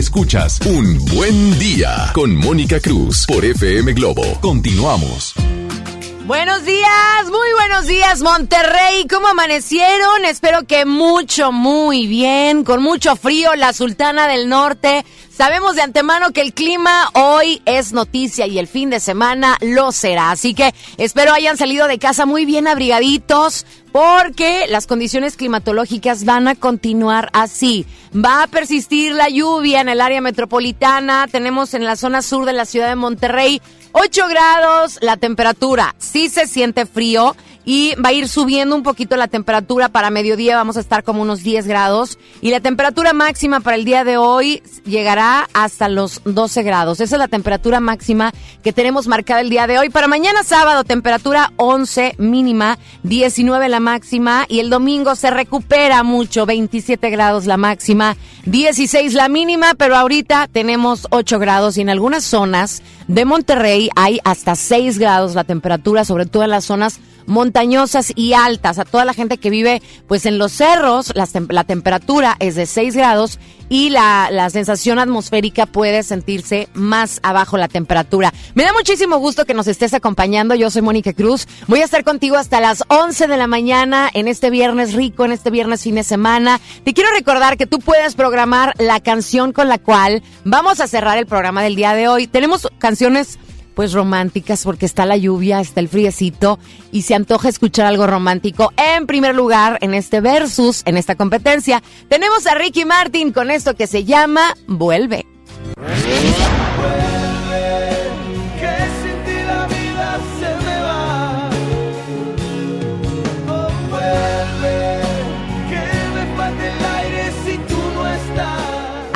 Escuchas Un Buen Día con Mónica Cruz por FM Globo. Continuamos. Buenos días, muy buenos días Monterrey, ¿cómo amanecieron? Espero que mucho, muy bien, con mucho frío, la Sultana del Norte. Sabemos de antemano que el clima hoy es noticia y el fin de semana lo será, así que espero hayan salido de casa muy bien abrigaditos porque las condiciones climatológicas van a continuar así. Va a persistir la lluvia en el área metropolitana, tenemos en la zona sur de la ciudad de Monterrey 8 grados la temperatura. Sí se siente frío y va a ir subiendo un poquito la temperatura. Para mediodía vamos a estar como unos 10 grados y la temperatura máxima para el día de hoy llegará hasta los 12 grados. Esa es la temperatura máxima que tenemos marcada el día de hoy. Para mañana sábado, temperatura 11 mínima, 19 la máxima y el domingo se recupera mucho, 27 grados la máxima, 16 la mínima, pero ahorita tenemos 8 grados y en algunas zonas de Monterrey hay hasta 6 grados la temperatura, sobre todo en las zonas montañosas y altas. A toda la gente que vive pues en los cerros, la, la temperatura es de 6 grados y la, la, sensación atmosférica puede sentirse más abajo la temperatura. Me da muchísimo gusto que nos estés acompañando. Yo soy Mónica Cruz. Voy a estar contigo hasta las 11 de la mañana en este viernes rico, en este viernes fin de semana. Te quiero recordar que tú puedes programar la canción con la cual vamos a cerrar el programa del día de hoy. Tenemos canciones pues románticas porque está la lluvia, está el friecito y se antoja escuchar algo romántico. En primer lugar, en este versus, en esta competencia, tenemos a Ricky Martin con esto que se llama Vuelve.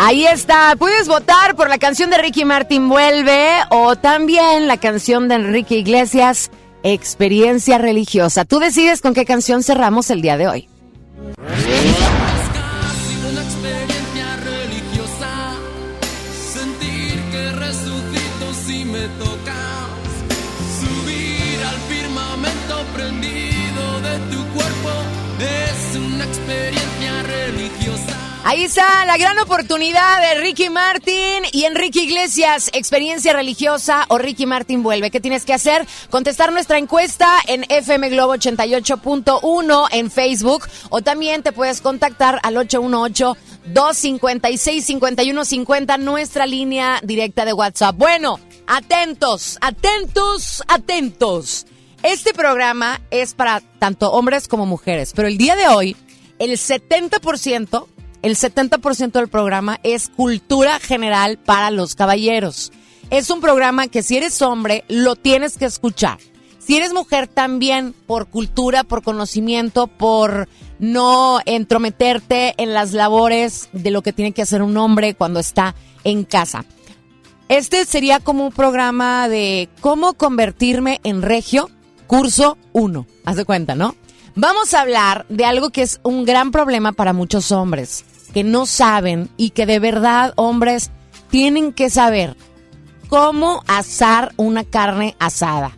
Ahí está, puedes votar por la canción de Ricky Martin Vuelve o también la canción de Enrique Iglesias Experiencia Religiosa. Tú decides con qué canción cerramos el día de hoy. Ahí está la gran oportunidad de Ricky Martin y Enrique Iglesias, experiencia religiosa o Ricky Martin vuelve. ¿Qué tienes que hacer? Contestar nuestra encuesta en FM Globo 88.1 en Facebook o también te puedes contactar al 818 256 5150 nuestra línea directa de WhatsApp. Bueno, atentos, atentos, atentos. Este programa es para tanto hombres como mujeres, pero el día de hoy el 70% el 70% del programa es cultura general para los caballeros. Es un programa que si eres hombre lo tienes que escuchar. Si eres mujer también, por cultura, por conocimiento, por no entrometerte en las labores de lo que tiene que hacer un hombre cuando está en casa. Este sería como un programa de cómo convertirme en regio, curso 1. Haz de cuenta, ¿no? Vamos a hablar de algo que es un gran problema para muchos hombres que no saben y que de verdad, hombres, tienen que saber cómo asar una carne asada.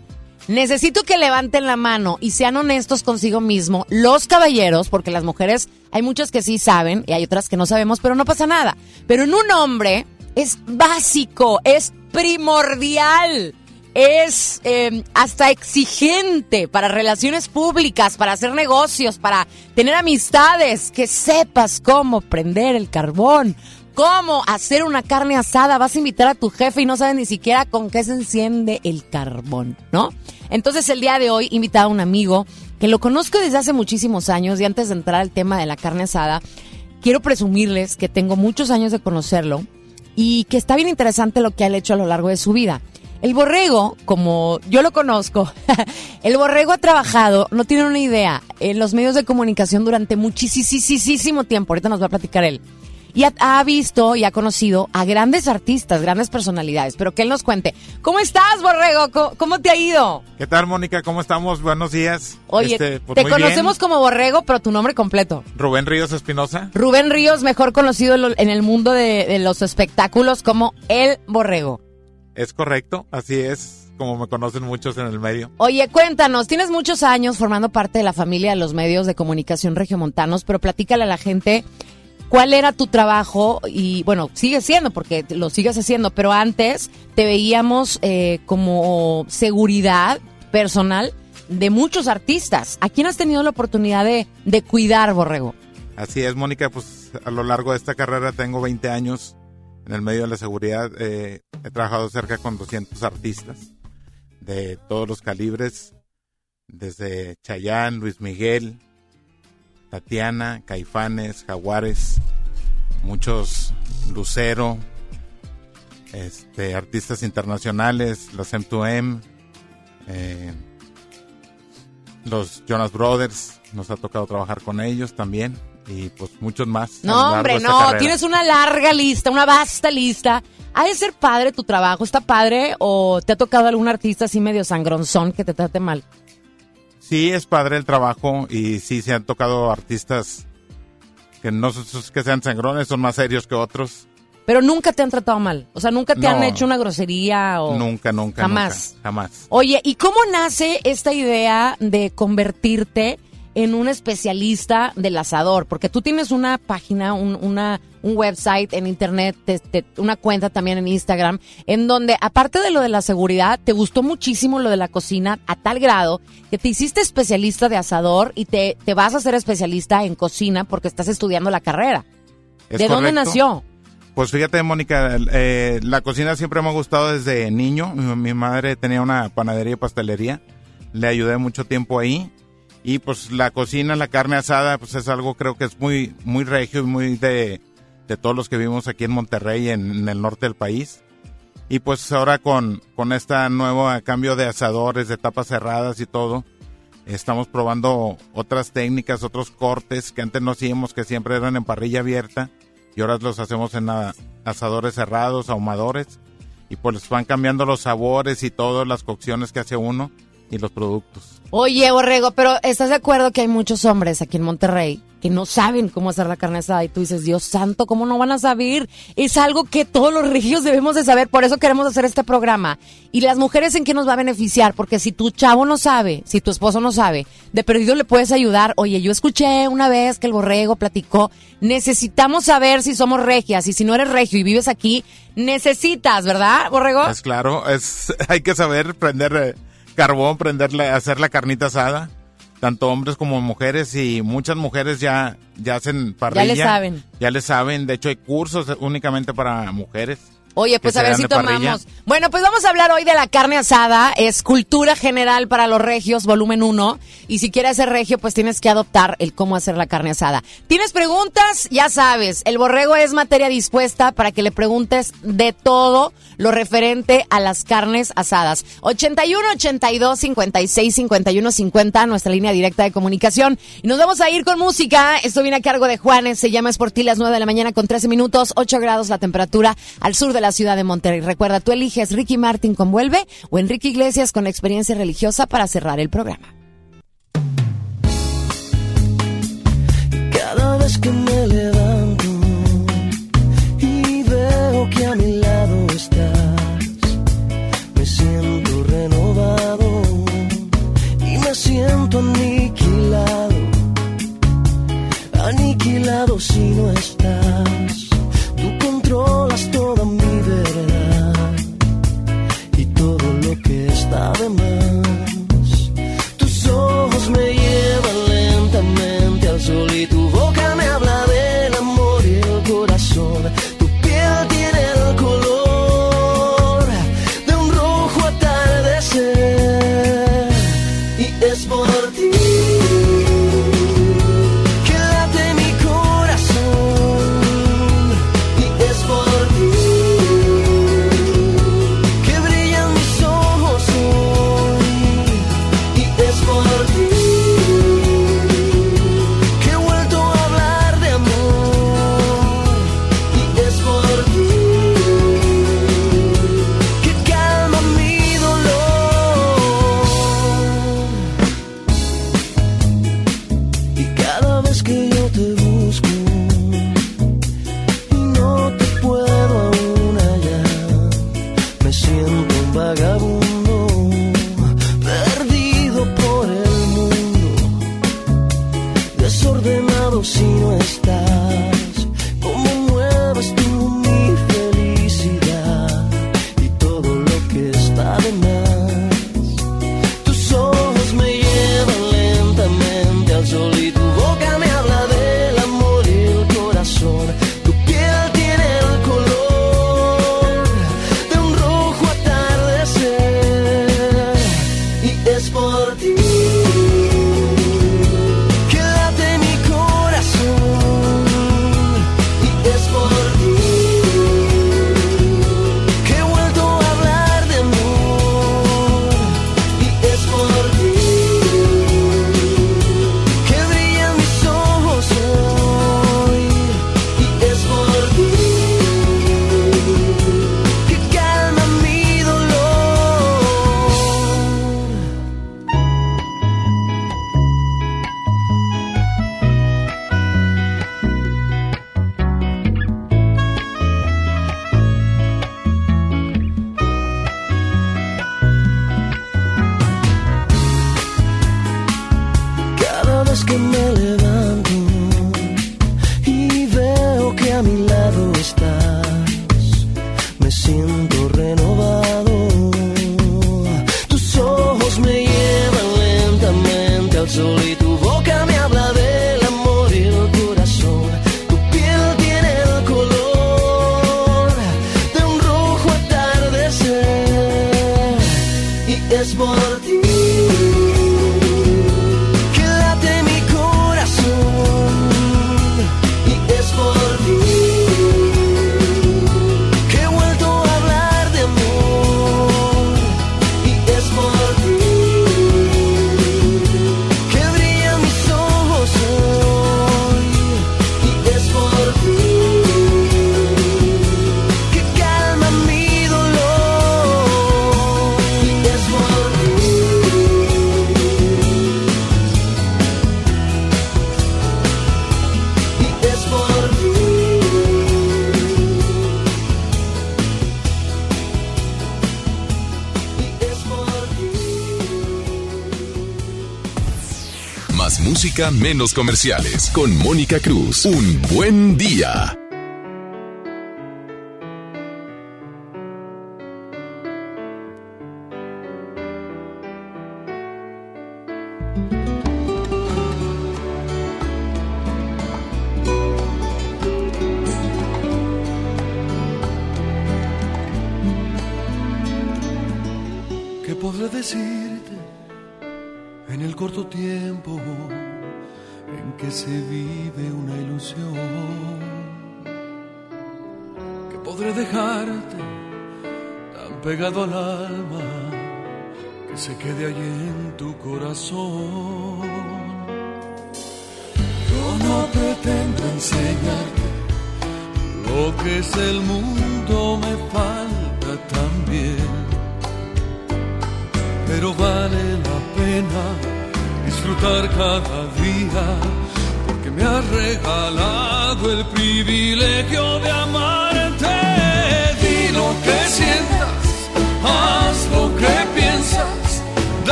Necesito que levanten la mano y sean honestos consigo mismo, los caballeros, porque las mujeres hay muchas que sí saben y hay otras que no sabemos, pero no pasa nada. Pero en un hombre es básico, es primordial es eh, hasta exigente para relaciones públicas, para hacer negocios, para tener amistades, que sepas cómo prender el carbón, cómo hacer una carne asada. Vas a invitar a tu jefe y no sabes ni siquiera con qué se enciende el carbón, ¿no? Entonces el día de hoy invitado a un amigo que lo conozco desde hace muchísimos años y antes de entrar al tema de la carne asada, quiero presumirles que tengo muchos años de conocerlo y que está bien interesante lo que ha hecho a lo largo de su vida. El borrego, como yo lo conozco, el borrego ha trabajado, no tienen una idea, en los medios de comunicación durante muchísimo tiempo. Ahorita nos va a platicar él. Y ha, visto y ha conocido a grandes artistas, grandes personalidades. Pero que él nos cuente. ¿Cómo estás, Borrego? ¿Cómo, te ha ido? ¿Qué tal, Mónica? ¿Cómo estamos? Buenos días. Oye, este, pues te conocemos como Borrego, pero tu nombre completo. Rubén Ríos Espinosa. Rubén Ríos, mejor conocido en el mundo de los espectáculos como El Borrego. Es correcto, así es como me conocen muchos en el medio. Oye, cuéntanos, tienes muchos años formando parte de la familia de los medios de comunicación regiomontanos, pero platícale a la gente cuál era tu trabajo y bueno, sigue siendo porque lo sigues haciendo, pero antes te veíamos eh, como seguridad personal de muchos artistas. ¿A quién has tenido la oportunidad de, de cuidar, Borrego? Así es, Mónica, pues a lo largo de esta carrera tengo 20 años en el medio de la seguridad. Eh, he trabajado cerca con 200 artistas de todos los calibres, desde Chayán, Luis Miguel, Tatiana, Caifanes, Jaguares, muchos Lucero, este, artistas internacionales, los M2M, eh, los Jonas Brothers, nos ha tocado trabajar con ellos también y pues muchos más. No, hombre, no, tienes una larga lista, una vasta lista. ¿Ha de ser padre tu trabajo? ¿Está padre o te ha tocado algún artista así medio sangronzón que te trate mal? Sí, es padre el trabajo y sí se han tocado artistas que no que sean sangrones, son más serios que otros. Pero nunca te han tratado mal. O sea, nunca te han hecho una grosería o. Nunca, nunca. Jamás. jamás. Oye, ¿y cómo nace esta idea de convertirte en un especialista del asador, porque tú tienes una página, un, una, un website en internet, una cuenta también en Instagram, en donde aparte de lo de la seguridad, te gustó muchísimo lo de la cocina a tal grado que te hiciste especialista de asador y te, te vas a ser especialista en cocina porque estás estudiando la carrera. ¿De dónde nació? Pues fíjate, Mónica, eh, la cocina siempre me ha gustado desde niño. mi madre tenía una panadería y pastelería. Le ayudé mucho tiempo ahí y pues la cocina, la carne asada, pues es algo creo que es muy, muy regio y muy de, todos los que vivimos aquí en Monterrey, en, el norte del país. Y pues ahora con, con este nuevo cambio de asadores, de tapas cerradas y todo, estamos probando otras técnicas, otros cortes que antes no hacíamos, que siempre eran en parrilla abierta y ahora los hacemos en asadores cerrados, ahumadores y pues van cambiando los sabores y todas las cocciones que hace uno y los productos. Oye, Borrego, pero ¿estás de acuerdo que hay muchos hombres aquí en Monterrey que no saben cómo hacer la carne asada? Y tú dices, Dios santo, ¿cómo no van a saber? Es algo que todos los regios debemos de saber, por eso queremos hacer este programa. Y las mujeres en qué nos va a beneficiar, porque si tu chavo no sabe, si tu esposo no sabe, de perdido le puedes ayudar. Oye, yo escuché una vez que el Borrego platicó, necesitamos saber si somos regias y si no eres regio y vives aquí, necesitas, ¿verdad, Borrego? Es claro, es hay que saber prender eh, carbón, prenderle, hacer la carnita asada, tanto hombres como mujeres y muchas mujeres ya, ya hacen parrilla. Ya le saben. Ya le saben, de hecho hay cursos únicamente para mujeres. Oye, pues a ver si tomamos. Bueno, pues vamos a hablar hoy de la carne asada. Es cultura general para los regios, volumen 1. Y si quieres ser regio, pues tienes que adoptar el cómo hacer la carne asada. ¿Tienes preguntas? Ya sabes, el borrego es materia dispuesta para que le preguntes de todo lo referente a las carnes asadas. 81 82 56 51 50, nuestra línea directa de comunicación. Y nos vamos a ir con música. Esto viene a cargo de Juanes. Se llama Es por ti las 9 de la mañana con 13 minutos, 8 grados la temperatura al sur de la ciudad de Monterrey. Recuerda, tú eliges Ricky Martin con Vuelve o Enrique Iglesias con experiencia religiosa para cerrar el programa. Cada vez que me levanto y veo que a mi lado estás, me siento renovado y me siento aniquilado, aniquilado si no estás. Tú controlas toda lo que menos comerciales. Con Mónica Cruz. Un buen día.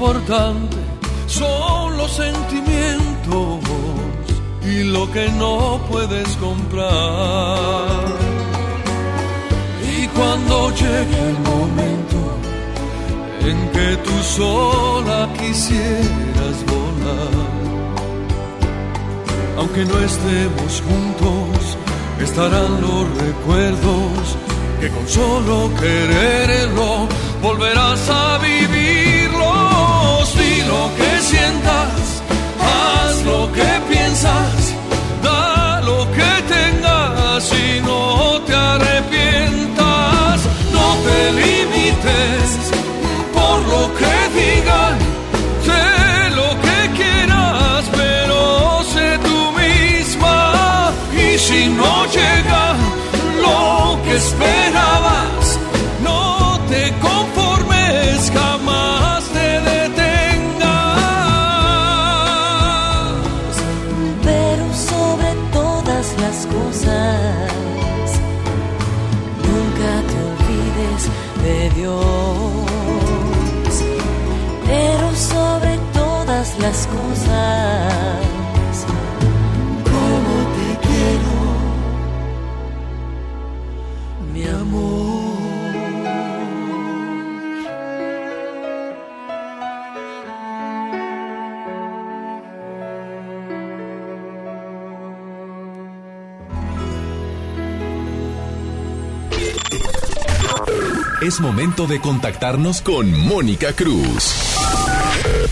importante son los sentimientos y lo que no puedes comprar. Y cuando llegue el momento en que tú sola quisieras volar, aunque no estemos juntos, estarán los recuerdos que con solo quererlo volverás a vivir sientas, haz lo que piensas, da lo que tengas y no te arrepientas, no te limites por lo que digan, sé lo que quieras, pero sé tú misma y si no llega lo que esperas. Es momento de contactarnos con Mónica Cruz.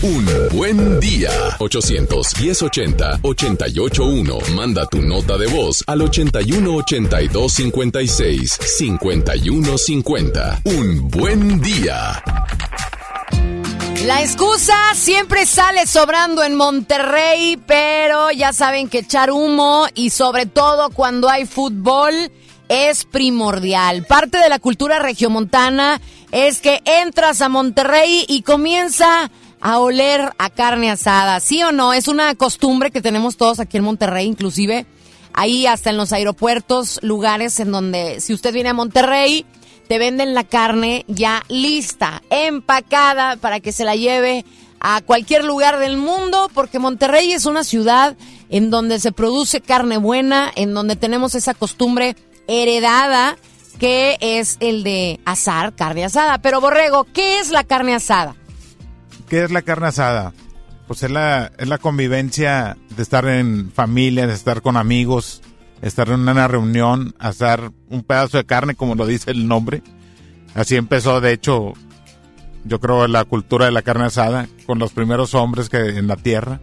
Un buen día. 810-80-881. Manda tu nota de voz al 81-82-56-5150. Un buen día. La excusa siempre sale sobrando en Monterrey, pero ya saben que echar humo y sobre todo cuando hay fútbol es primordial. Parte de la cultura regiomontana es que entras a Monterrey y comienza a oler a carne asada. ¿Sí o no? Es una costumbre que tenemos todos aquí en Monterrey, inclusive ahí hasta en los aeropuertos, lugares en donde si usted viene a Monterrey, te venden la carne ya lista, empacada para que se la lleve a cualquier lugar del mundo, porque Monterrey es una ciudad en donde se produce carne buena, en donde tenemos esa costumbre heredada que es el de asar carne asada. Pero Borrego, ¿qué es la carne asada? ¿Qué es la carne asada? Pues es la, es la convivencia de estar en familia, de estar con amigos, estar en una reunión, asar un pedazo de carne, como lo dice el nombre. Así empezó, de hecho, yo creo la cultura de la carne asada, con los primeros hombres que en la tierra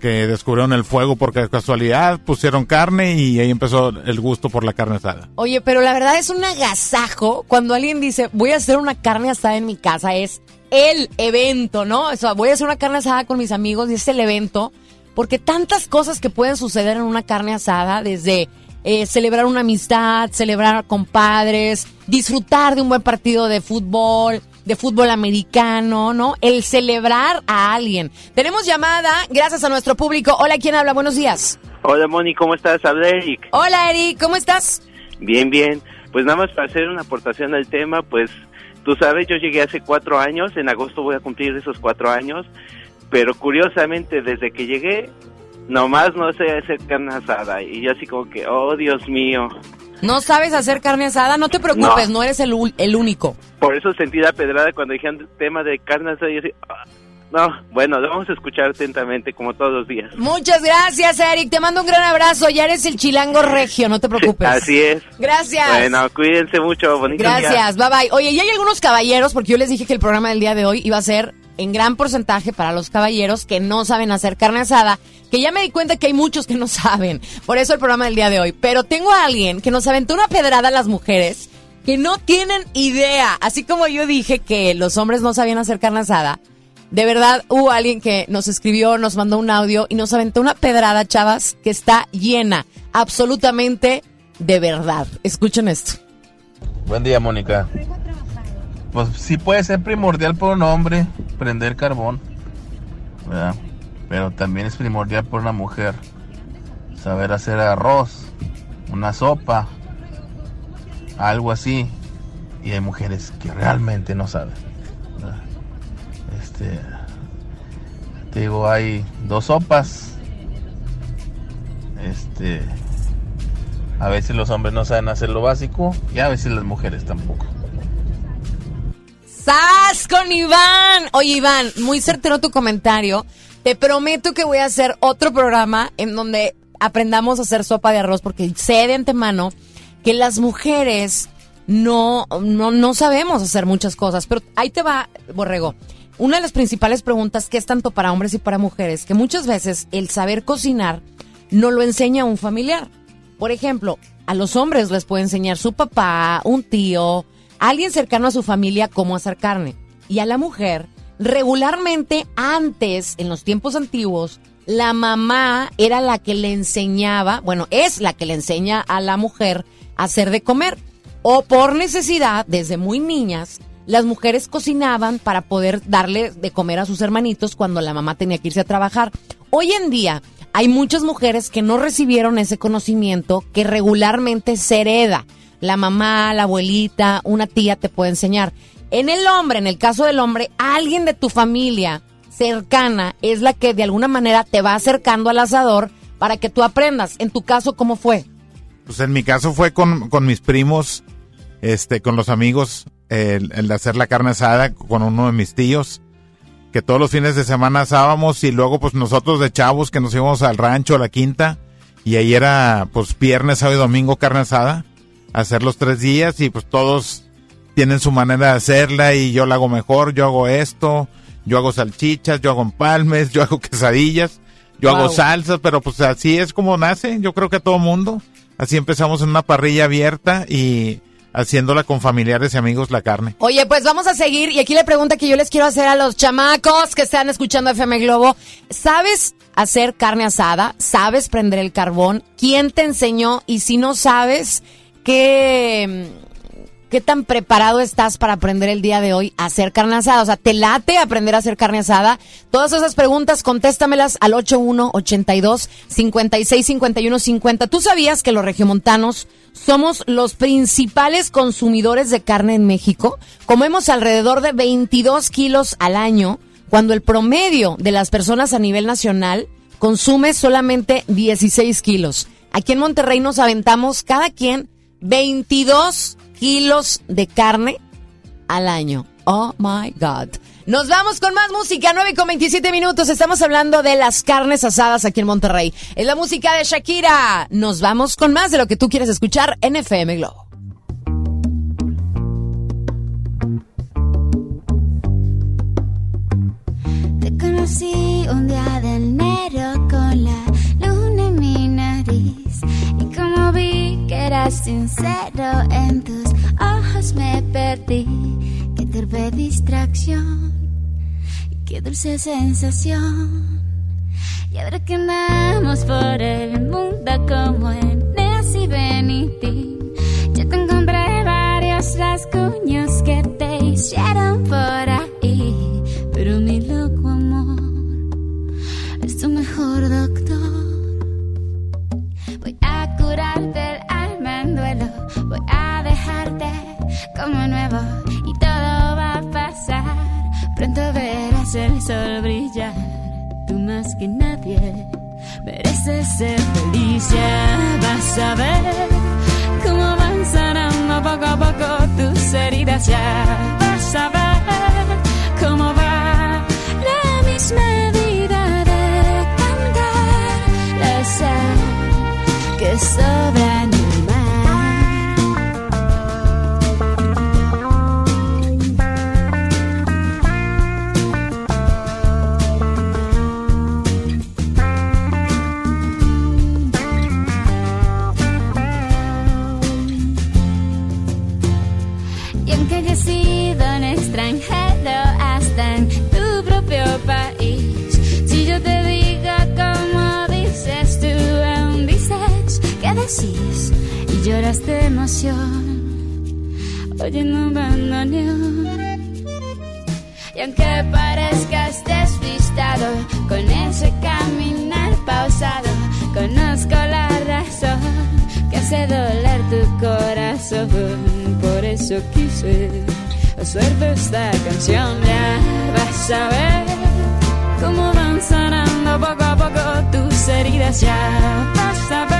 que descubrieron el fuego porque de casualidad pusieron carne y ahí empezó el gusto por la carne asada. Oye, pero la verdad es un agasajo cuando alguien dice, voy a hacer una carne asada en mi casa, es el evento, ¿no? O sea, voy a hacer una carne asada con mis amigos y es el evento, porque tantas cosas que pueden suceder en una carne asada, desde eh, celebrar una amistad, celebrar con padres, disfrutar de un buen partido de fútbol, de fútbol americano, ¿no? El celebrar a alguien. Tenemos llamada, gracias a nuestro público. Hola, ¿quién habla? Buenos días. Hola Moni, ¿cómo estás? Habla Eric. Hola, Eric, ¿cómo estás? Bien, bien. Pues nada más para hacer una aportación al tema, pues tú sabes, yo llegué hace cuatro años, en agosto voy a cumplir esos cuatro años, pero curiosamente desde que llegué, nomás no sé hacer carne asada. Y yo así como que, oh Dios mío. ¿No sabes hacer carne asada? No te preocupes, no, eres el, el, único. Por eso sentí la pedrada cuando dijeron tema de carne asada y yo así, ah, no, bueno, lo vamos a escuchar atentamente como todos los días. Muchas gracias, Eric. Te mando un gran abrazo. Ya eres el chilango regio, no te preocupes. así es. Gracias. Bueno, cuídense mucho. Bonito Gracias, bye bye. Oye, y hay algunos caballeros, porque yo les dije que el programa del día de hoy iba a ser en gran porcentaje para los caballeros que no saben hacer carne asada, que ya me di cuenta que hay muchos que no saben. Por eso el programa del día de hoy. Pero tengo a alguien que nos aventó una pedrada a las mujeres que no tienen idea. Así como yo dije que los hombres no sabían hacer carne asada de verdad, hubo alguien que nos escribió, nos mandó un audio y nos aventó una pedrada, chavas, que está llena, absolutamente de verdad. Escuchen esto. Buen día, Mónica. Pues sí puede ser primordial por un hombre prender carbón, ¿verdad? Pero también es primordial por una mujer saber hacer arroz, una sopa, algo así. Y hay mujeres que realmente no saben. Este, te digo, hay dos sopas. Este, a veces los hombres no saben hacer lo básico y a veces las mujeres tampoco. ¡Sas con Iván! Oye, Iván, muy certero tu comentario. Te prometo que voy a hacer otro programa en donde aprendamos a hacer sopa de arroz porque sé de antemano que las mujeres no, no, no sabemos hacer muchas cosas. Pero ahí te va, Borrego una de las principales preguntas que es tanto para hombres y para mujeres, que muchas veces el saber cocinar no lo enseña un familiar. Por ejemplo, a los hombres les puede enseñar su papá, un tío, alguien cercano a su familia cómo hacer carne. Y a la mujer, regularmente antes, en los tiempos antiguos, la mamá era la que le enseñaba, bueno, es la que le enseña a la mujer a hacer de comer. O por necesidad, desde muy niñas, las mujeres cocinaban para poder darle de comer a sus hermanitos cuando la mamá tenía que irse a trabajar. Hoy en día hay muchas mujeres que no recibieron ese conocimiento que regularmente se hereda. La mamá, la abuelita, una tía te puede enseñar. En el hombre, en el caso del hombre, alguien de tu familia cercana es la que de alguna manera te va acercando al asador para que tú aprendas. En tu caso, ¿cómo fue? Pues en mi caso fue con, con mis primos, este, con los amigos el, de hacer la carne asada con uno de mis tíos, que todos los fines de semana asábamos y luego pues nosotros de chavos que nos íbamos al rancho, a la quinta, y ahí era pues viernes, sábado y domingo carne asada, hacer los tres días y pues todos tienen su manera de hacerla y yo la hago mejor, yo hago esto, yo hago salchichas, yo hago empalmes, yo hago quesadillas, yo hago salsas, pero pues así es como nace, yo creo que a todo mundo. Así empezamos en una parrilla abierta y haciéndola con familiares y amigos la carne. Oye, pues vamos a seguir. Y aquí la pregunta que yo les quiero hacer a los chamacos que están escuchando FM Globo. ¿Sabes hacer carne asada? ¿Sabes prender el carbón? ¿Quién te enseñó? Y si no sabes, ¿qué, qué tan preparado estás para aprender el día de hoy a hacer carne asada? O sea, ¿te late aprender a hacer carne asada? Todas esas preguntas, contéstamelas al 8182-565150. ¿Tú sabías que los regiomontanos somos los principales consumidores de carne en México? Comemos alrededor de 22 kilos al año, cuando el promedio de las personas a nivel nacional consume solamente 16 kilos. Aquí en Monterrey nos aventamos cada quien 22 kilos de carne al año. Oh my God. Nos vamos con más música, 9 con 27 minutos. Estamos hablando de las carnes asadas aquí en Monterrey. Es la música de Shakira. Nos vamos con más de lo que tú quieres escuchar en FM Globo. Te conocí un día de enero con la eras sincero en tus ojos me perdí. Qué torpe distracción qué dulce sensación. Y ahora que andamos por el mundo como en y Benitín, ya te encontré varios rasguños que te hicieron por ahí. Voy a dejarte como nuevo y todo va a pasar. Pronto verás el sol brillar. Tú más que nadie mereces ser feliz. Ya vas a ver cómo van sanando poco a poco tus heridas. Ya vas a ver cómo va la misma vida de cantar la sal que sobra decís y lloras de emoción, oyendo bandoneón. Y aunque parezcas despistado con ese caminar pausado, conozco la razón que hace doler tu corazón. Por eso quise hacerte esta canción. Ya vas a ver cómo van sanando poco a poco tus heridas. Ya vas a ver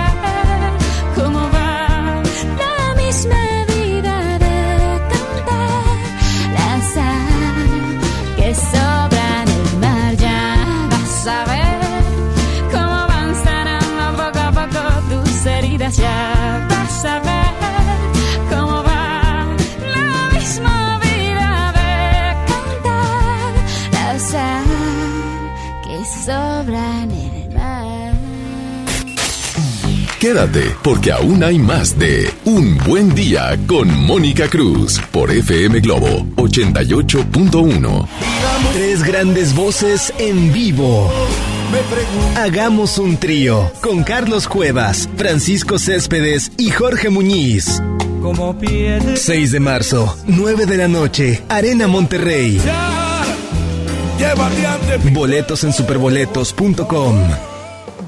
Quédate, porque aún hay más de Un Buen Día con Mónica Cruz por FM Globo 88.1. Tres grandes voces en vivo. Hagamos un trío con Carlos Cuevas, Francisco Céspedes y Jorge Muñiz. 6 de marzo, 9 de la noche, Arena Monterrey. Boletos en superboletos.com.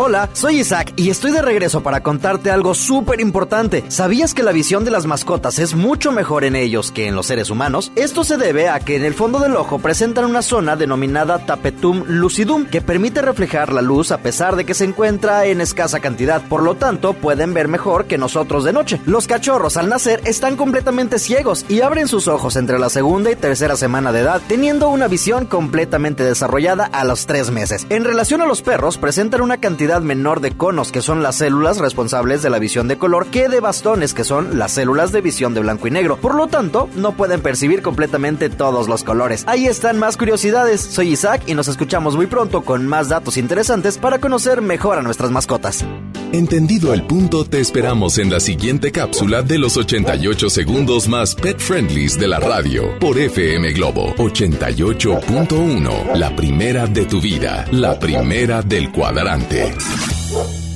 Hola, soy Isaac y estoy de regreso para contarte algo súper importante. ¿Sabías que la visión de las mascotas es mucho mejor en ellos que en los seres humanos? Esto se debe a que en el fondo del ojo presentan una zona denominada tapetum lucidum que permite reflejar la luz a pesar de que se encuentra en escasa cantidad. Por lo tanto, pueden ver mejor que nosotros de noche. Los cachorros al nacer están completamente ciegos y abren sus ojos entre la segunda y tercera semana de edad, teniendo una visión completamente desarrollada a los tres meses. En relación a los perros, presentan una cantidad menor de conos, que son las células responsables de la visión de color, que de bastones, que son las células de visión de blanco y negro. Por lo tanto, no pueden percibir completamente todos los colores. Ahí están más curiosidades. Soy Isaac y nos escuchamos muy pronto con más datos interesantes para conocer mejor a nuestras mascotas. Entendido el punto, te esperamos en la siguiente cápsula de los 88 segundos más pet friendlies de la radio por FM Globo 88.1. La primera de tu vida, la primera del cuadrante.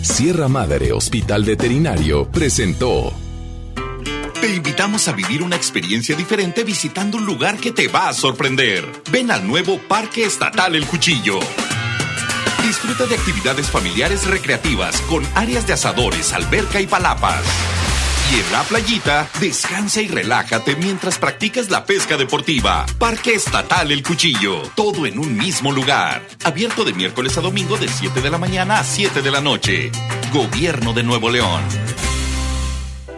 Sierra Madre Hospital Veterinario presentó. Te invitamos a vivir una experiencia diferente visitando un lugar que te va a sorprender. Ven al nuevo Parque Estatal El Cuchillo. Disfruta de actividades familiares recreativas con áreas de asadores, alberca y palapas. En la playita, descansa y relájate mientras practicas la pesca deportiva. Parque Estatal El Cuchillo. Todo en un mismo lugar. Abierto de miércoles a domingo de 7 de la mañana a 7 de la noche. Gobierno de Nuevo León.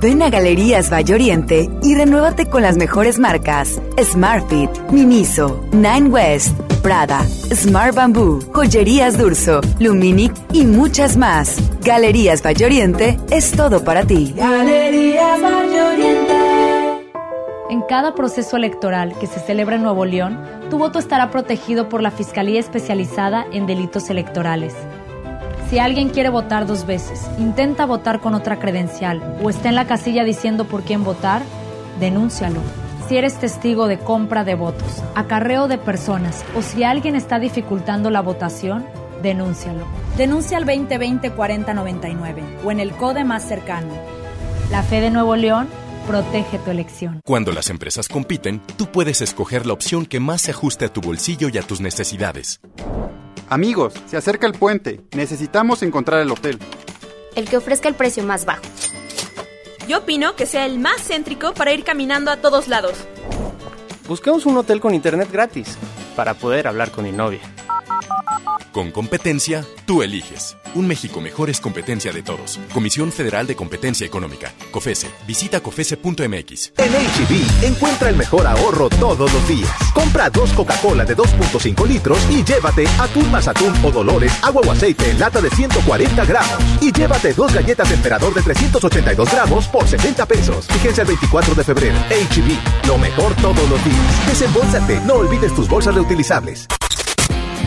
Ven a Galerías Valle Oriente y renuévate con las mejores marcas: Smartfit, Miniso, Nine West, Prada, Smart Bamboo, Joyerías Durso, Luminic y muchas más. Galerías Valle Oriente es todo para ti. Galerías Valle Oriente. En cada proceso electoral que se celebra en Nuevo León, tu voto estará protegido por la Fiscalía Especializada en Delitos Electorales. Si alguien quiere votar dos veces, intenta votar con otra credencial o está en la casilla diciendo por quién votar, denúncialo. Si eres testigo de compra de votos, acarreo de personas o si alguien está dificultando la votación, denúncialo. Denuncia al 2020-4099 o en el CODE más cercano. La fe de Nuevo León protege tu elección. Cuando las empresas compiten, tú puedes escoger la opción que más se ajuste a tu bolsillo y a tus necesidades. Amigos, se acerca el puente. Necesitamos encontrar el hotel. El que ofrezca el precio más bajo. Yo opino que sea el más céntrico para ir caminando a todos lados. Busquemos un hotel con internet gratis para poder hablar con mi novia. Con competencia, tú eliges. Un México mejor es competencia de todos. Comisión Federal de Competencia Económica. COFESE. Visita COFESE.mx. En HB, encuentra el mejor ahorro todos los días. Compra dos Coca-Cola de 2.5 litros y llévate atún más atún o dolores, agua o aceite en lata de 140 gramos. Y llévate dos galletas emperador de 382 gramos por 70 pesos. Fíjense el 24 de febrero. HB, lo mejor todos los días. Desembolsate, no olvides tus bolsas reutilizables.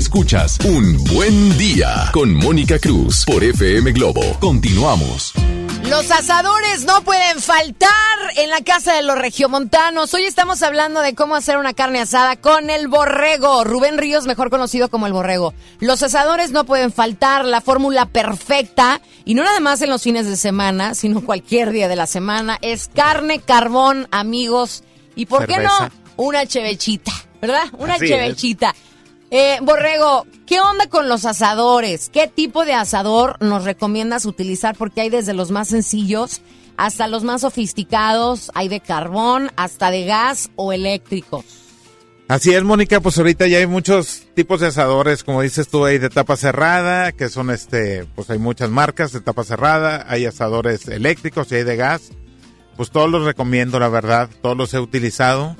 Escuchas Un Buen Día con Mónica Cruz por FM Globo. Continuamos. Los asadores no pueden faltar en la casa de los regiomontanos. Hoy estamos hablando de cómo hacer una carne asada con el borrego. Rubén Ríos, mejor conocido como el borrego. Los asadores no pueden faltar, la fórmula perfecta, y no nada más en los fines de semana, sino cualquier día de la semana, es carne, carbón, amigos, y por qué no, una chevechita, ¿verdad? Una Así es. Eh, Borrego, ¿qué onda con los asadores? ¿Qué tipo de asador nos recomiendas utilizar? Porque hay desde los más sencillos hasta los más sofisticados, hay de carbón, hasta de gas o eléctricos. Así es, Mónica, pues ahorita ya hay muchos tipos de asadores, como dices tú, hay de tapa cerrada, que son este, pues hay muchas marcas de tapa cerrada, hay asadores eléctricos y hay de gas. Pues todos los recomiendo, la verdad, todos los he utilizado.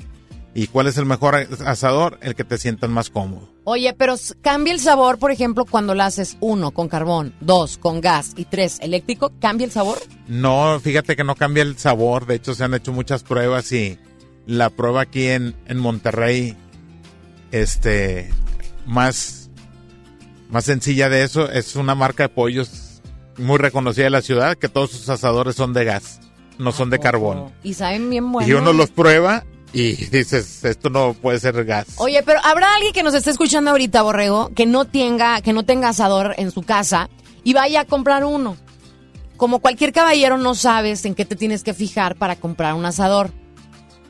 ¿Y cuál es el mejor asador? El que te sientas más cómodo. Oye, pero cambia el sabor, por ejemplo, cuando lo haces uno con carbón, dos con gas y tres eléctrico, ¿cambia el sabor? No, fíjate que no cambia el sabor, de hecho se han hecho muchas pruebas y la prueba aquí en, en Monterrey, este, más, más sencilla de eso, es una marca de pollos muy reconocida de la ciudad, que todos sus asadores son de gas, no son de carbón. Y saben bien bueno. Y uno los prueba y dices, esto no puede ser gas. Oye, pero habrá alguien que nos esté escuchando ahorita, Borrego, que no tenga, que no tenga asador en su casa y vaya a comprar uno. Como cualquier caballero no sabes en qué te tienes que fijar para comprar un asador.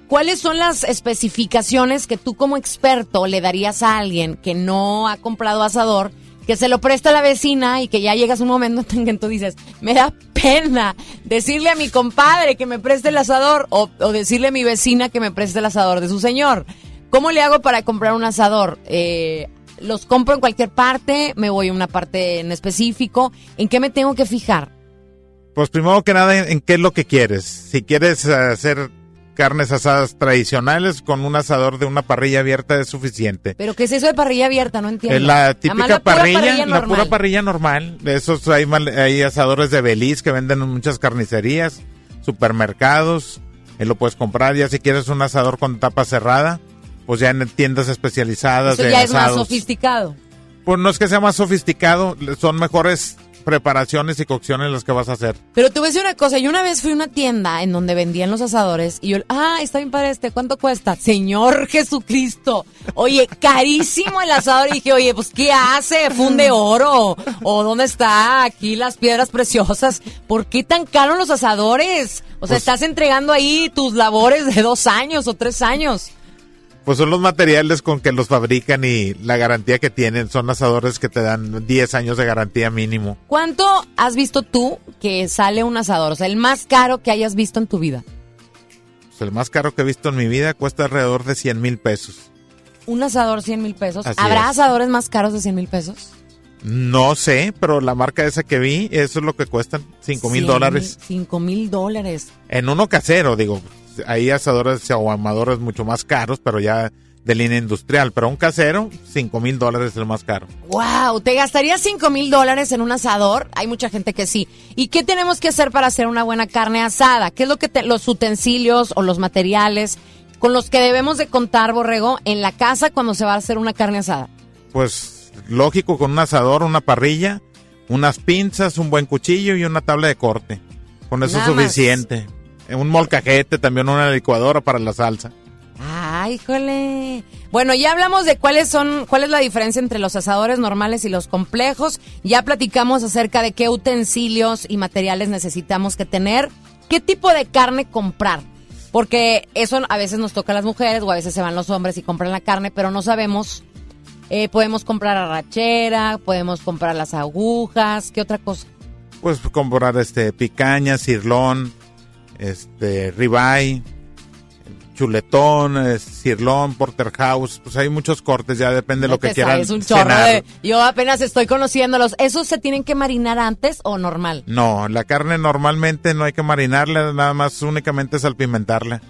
¿Cuáles son las especificaciones que tú como experto le darías a alguien que no ha comprado asador, que se lo presta la vecina y que ya llegas un momento en que tú dices, me da pena decirle a mi compadre que me preste el asador o, decirle a mi vecina que me preste el asador de su señor? ¿Cómo le hago para comprar un asador? Eh, ¿Los compro en cualquier parte? ¿Me voy a una parte en específico? ¿En qué me tengo que fijar? Pues primero que nada, ¿en, qué es lo que quieres? Si quieres hacer carnes asadas tradicionales, con un asador de una parrilla abierta es suficiente. ¿Pero qué es eso de parrilla abierta? No entiendo. Es la típica la pura parrilla, la pura parrilla normal. De esos hay, mal- hay asadores de Beliz que venden en muchas carnicerías, supermercados. Él lo puedes comprar. Ya si quieres un asador con tapa cerrada, pues ya en tiendas especializadas Eso de ya es más sofisticado. Pues no es que sea más sofisticado, son mejores preparaciones y cocciones las que vas a hacer. Pero te voy a decir una cosa, yo una vez fui a una tienda en donde vendían los asadores y yo, ah, está bien para este, ¿cuánto cuesta? Señor Jesucristo, oye, carísimo el asador y dije, oye, pues ¿qué hace? ¿Funde oro? ¿O dónde está aquí las piedras preciosas? ¿Por qué tan caros los asadores? O sea, Pues- estás entregando ahí tus labores de dos años o tres años. Pues son los materiales con que los fabrican y la garantía que tienen. Son asadores que te dan 10 años de garantía mínimo. ¿Cuánto has visto tú que sale un asador? O sea, el más caro que hayas visto en tu vida. Pues el más caro que he visto en mi vida cuesta alrededor de 100 mil pesos. Un asador, 100 mil pesos. Así ¿Habrá es. asadores más caros de 100 mil pesos? No sé, pero la marca esa que vi, eso es lo que cuestan, 5 mil 100 dólares. 5 mil dólares. En uno casero, digo, hay asadores o amadores mucho más caros, pero ya de línea industrial. Pero un casero, 5 mil dólares es el más caro. Wow, ¿te gastarías 5 mil dólares en un asador? Hay mucha gente que sí. ¿Y qué tenemos que hacer para hacer una buena carne asada? ¿Qué es lo que te- los utensilios o los materiales con los que debemos de contar, Borrego, en la casa cuando se va a hacer una carne asada? Pues lógico, con un asador, una parrilla, unas pinzas, un buen cuchillo y una tabla de corte. Con eso Nada es más. Suficiente. Un molcajete, también una licuadora para la salsa. Ay, híjole. Bueno, ya hablamos de cuáles son, cuál es la diferencia entre los asadores normales y los complejos. Ya platicamos acerca de qué utensilios y materiales necesitamos que tener. ¿Qué tipo de carne comprar? Porque eso a veces nos toca a las mujeres o a veces se van los hombres y compran la carne, pero no sabemos. Eh, podemos comprar arrachera, podemos comprar las agujas, ¿qué otra cosa? Pues comprar este picaña, cirlón, este ribeye, chuletón, eh, cirlón, porterhouse, pues hay muchos cortes, ya depende de lo que quieran sabes un chorro cenar. de- Yo apenas estoy conociéndolos. ¿Esos se tienen que marinar antes o normal? No, la carne normalmente no hay que marinarla, nada más únicamente salpimentarla.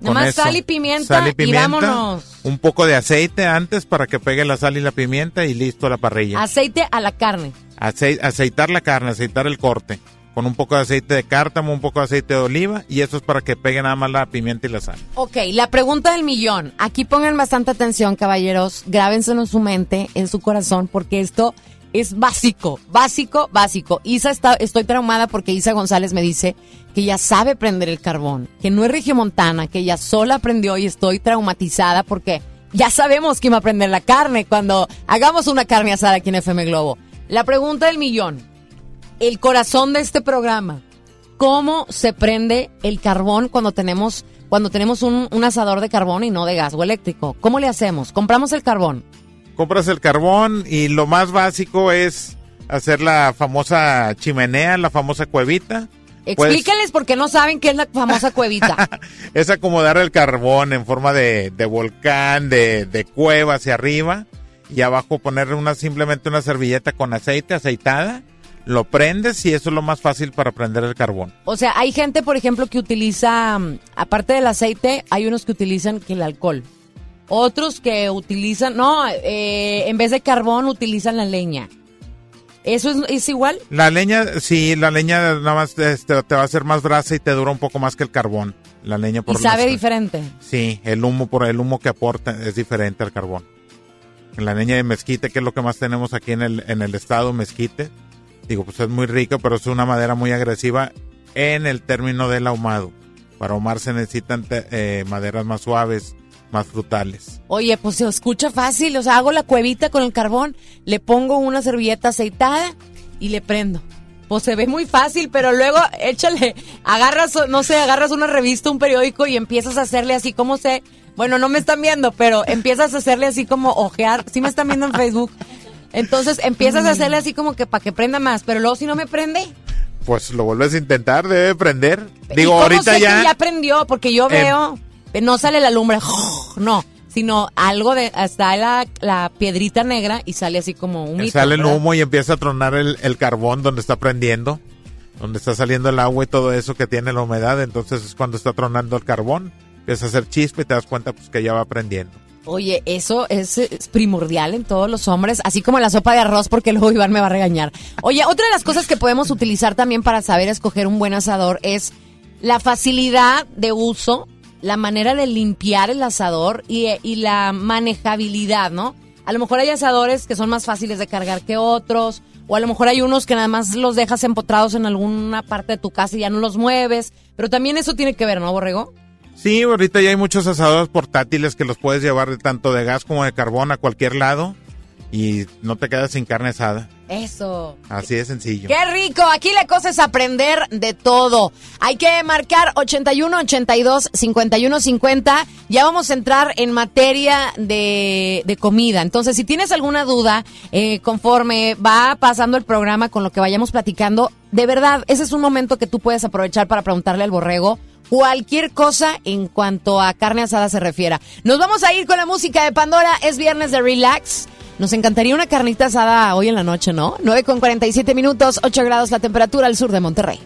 Nada más sal y pimienta sal y y pimienta, vámonos. Un poco de aceite antes para que pegue la sal y la pimienta y listo la parrilla. Aceite a la carne. Acei- aceitar la carne, aceitar el corte con un poco de aceite de cártamo, un poco de aceite de oliva y eso es para que pegue nada más la pimienta y la sal. Ok, la pregunta del millón. Aquí pongan bastante atención, caballeros. Grábenselo en su mente, en su corazón, porque esto es básico, básico, básico. Isa está, estoy traumada porque Isa González me dice que ya sabe prender el carbón, que no es regiomontana, que ella sola aprendió y estoy traumatizada porque ya sabemos quién va a prender la carne cuando hagamos una carne asada aquí en FM Globo. La pregunta del millón, el corazón de este programa, ¿cómo se prende el carbón cuando tenemos, cuando tenemos un, un asador de carbón y no de gas o eléctrico? ¿Cómo le hacemos? Compramos el carbón. Compras el carbón y lo más básico es hacer la famosa chimenea, la famosa cuevita. Puedes- Explícales por qué no saben qué es la famosa cuevita. es acomodar el carbón en forma de, de volcán, de, de cueva hacia arriba y abajo poner una simplemente una servilleta con aceite aceitada, lo prendes y eso es lo más fácil para prender el carbón. O sea, hay gente, por ejemplo, que utiliza, mm, aparte del aceite, hay unos que utilizan que el alcohol. Otros que utilizan, no, eh, en vez de carbón utilizan la leña. ¿Eso es, es igual? La leña, sí, la leña nada más este, te va a hacer más brasa y te dura un poco más que el carbón. La leña por Y sabe las- diferente. Sí, el humo por el humo que aporta es diferente al carbón. La leña de mezquite, que es lo que más tenemos aquí en el, en el estado, mezquite. Digo, pues es muy rica, pero es una madera muy agresiva en el término del ahumado. Para ahumar se necesitan eh, maderas más suaves, más frutales. Oye, pues se escucha fácil. O sea, hago la cuevita con el carbón, le pongo una servilleta aceitada y le prendo. Pues se ve muy fácil, pero luego échale, agarras, no sé, agarras una revista, un periódico y empiezas a hacerle así como se, bueno, no me están viendo, pero empiezas a hacerle así como ojear, sí me están viendo en Facebook. Entonces empiezas a hacerle así como que para que prenda más, pero luego si no me prende, Pues lo vuelves a intentar, debe prender. ¿y Digo, cómo ahorita sé ya. que ya prendió? Porque yo Em. veo, eh, no sale la lumbre, no, sino algo de, hasta la, la piedrita negra y sale así como un Sale el humo y empieza a tronar el, el carbón donde está prendiendo, donde está saliendo el agua y todo eso que tiene la humedad. Entonces es cuando está tronando el carbón, empieza a hacer chispa y te das cuenta pues que ya va prendiendo. Oye, eso es, primordial en todos los hombres, así como la sopa de arroz, porque luego Iván me va a regañar. Oye, otra de las cosas que podemos utilizar también para saber escoger un buen asador es la facilidad de uso, la manera de limpiar el asador y, y la manejabilidad, ¿no? A lo mejor hay asadores que son más fáciles de cargar que otros, o a lo mejor hay unos que nada más los dejas empotrados en alguna parte de tu casa y ya no los mueves, pero también eso tiene que ver, ¿no, Borrego? Sí, ahorita ya hay muchos asadores portátiles que los puedes llevar de tanto de gas como de carbón a cualquier lado y no te quedas sin carne asada. Eso. Así de sencillo. ¡Qué rico! Aquí la cosa es aprender de todo. Hay que marcar 81 82 51 50. Ya vamos a entrar en materia de, de comida. Entonces, si tienes alguna duda, eh, conforme va pasando el programa con lo que vayamos platicando, de verdad, ese es un momento que tú puedes aprovechar para preguntarle al borrego cualquier cosa en cuanto a carne asada se refiera. Nos vamos a ir con la música de Pandora. Es viernes de relax. Nos encantaría una carnita asada hoy en la noche, ¿no? 9 con 47 minutos, 8 grados la temperatura al sur de Monterrey.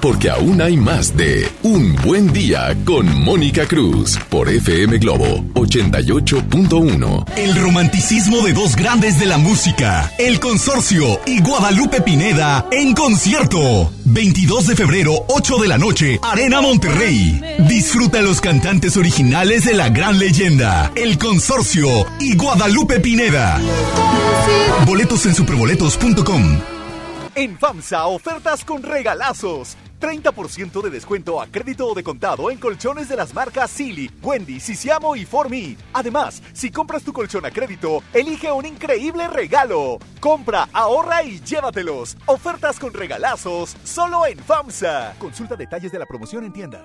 Porque aún hay más de Un Buen Día con Mónica Cruz por FM Globo 88.1. El romanticismo de dos grandes de la música, El Consorcio y Guadalupe Pineda en concierto. 22 de febrero, 8 de la noche, Arena Monterrey. Disfruta los cantantes originales de la gran leyenda, El Consorcio y Guadalupe Pineda. Boletos en superboletos.com. En FAMSA, ofertas con regalazos. 30% de descuento a crédito o de contado en colchones de las marcas Silly, Wendy, Sisiamo y Formi. Además, si compras tu colchón a crédito, elige un increíble regalo. Compra, ahorra y llévatelos. Ofertas con regalazos, solo en FAMSA. Consulta detalles de la promoción en tienda.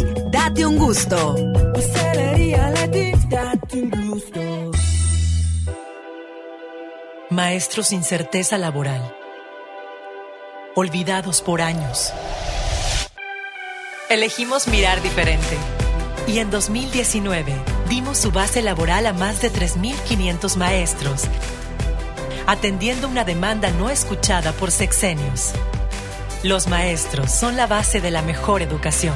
Date un gusto. Maestros sin certeza laboral. Olvidados por años. Elegimos mirar diferente. Y en 2019 dimos su base laboral a más de 3.500 maestros, atendiendo una demanda no escuchada por sexenios. Los maestros son la base de la mejor educación.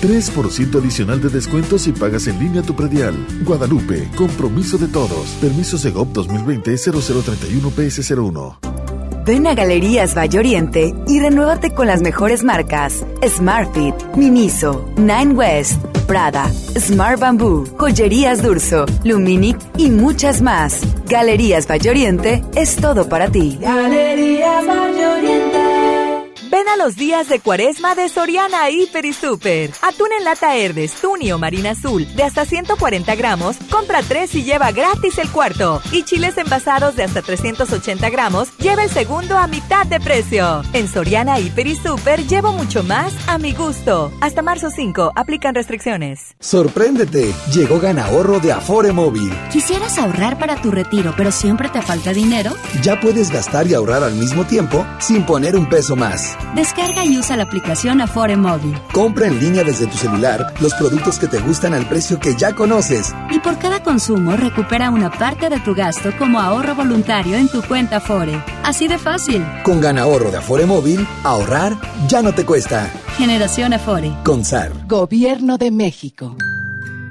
3% adicional de descuento si pagas en línea tu predial. Guadalupe, compromiso de todos. Permiso Segov 2020-0031 PS01. Ven a Galerías Valle Oriente y renuévate con las mejores marcas: Smartfit, Miniso, Nine West, Prada, Smart Bamboo, Joyerías Durso, Luminic y muchas más. Galerías Valle Oriente es todo para ti. Galerías Valle Oriente. Ven a los días de cuaresma de Soriana Hiper y Super. Atún en lata Herdes, Tuni o Marina Azul de hasta 140 gramos, compra 3 y lleva gratis el cuarto. Y chiles envasados de hasta 380 gramos, lleva el segundo a mitad de precio. En Soriana Hiper y Super llevo mucho más a mi gusto. Hasta marzo 5, aplican restricciones. Sorpréndete, llegó Ganahorro de Afore Móvil. ¿Quisieras ahorrar para tu retiro, pero siempre te falta dinero? Ya puedes gastar y ahorrar al mismo tiempo sin poner un peso más. Descarga y usa la aplicación Afore Móvil. Compra en línea desde tu celular los productos que te gustan al precio que ya conoces. Y por cada consumo recupera una parte de tu gasto como ahorro voluntario en tu cuenta Afore. Así de fácil. Con Ganahorro de Afore Móvil, ahorrar ya no te cuesta. Generación Afore. Con SAR. Gobierno de México.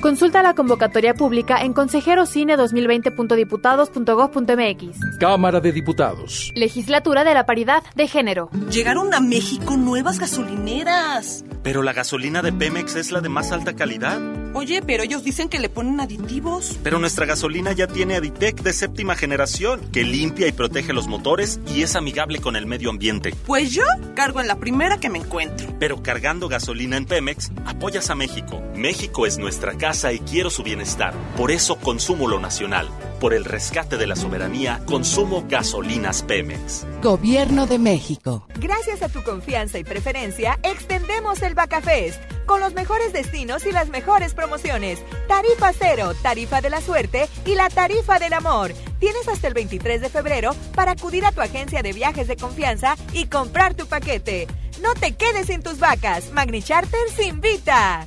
Consulta la convocatoria pública en consejerocine2020.diputados.gov.mx. Cámara de Diputados. Legislatura de la Paridad de Género. Llegaron a México nuevas gasolineras. Pero la gasolina de Pemex es la de más alta calidad. Oye, pero ellos dicen que le ponen aditivos. Pero nuestra gasolina ya tiene Aditec de séptima generación, que limpia y protege los motores y es amigable con el medio ambiente. Pues yo cargo en la primera que me encuentro. Pero cargando gasolina en Pemex, apoyas a México. México es nuestra casa y quiero su bienestar. Por eso consumo lo nacional. Por el rescate de la soberanía, consumo gasolinas Pemex. Gobierno de México. Gracias a tu confianza y preferencia, extendemos el Bacafest con los mejores destinos y las mejores promociones. Tarifa cero, tarifa de la suerte y la tarifa del amor. Tienes hasta el 23 de febrero para acudir a tu agencia de viajes de confianza y comprar tu paquete. No te quedes sin tus vacas. Magni Charter se invita.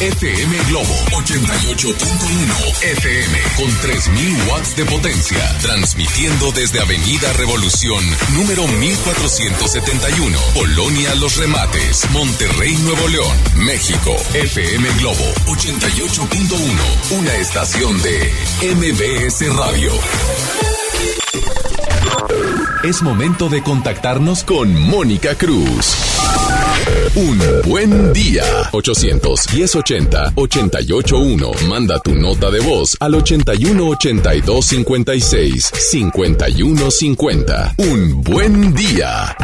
FM Globo 88.1 FM con 3000 watts de potencia. Transmitiendo desde Avenida Revolución, número 1471. Polonia Los Remates, Monterrey, Nuevo León, México. FM Globo 88.1. Una estación de MBS Radio. Es momento de contactarnos con Mónica Cruz. Un buen día. 800-1080-881. Manda tu nota de voz al 81-82-56-5150. Un buen día.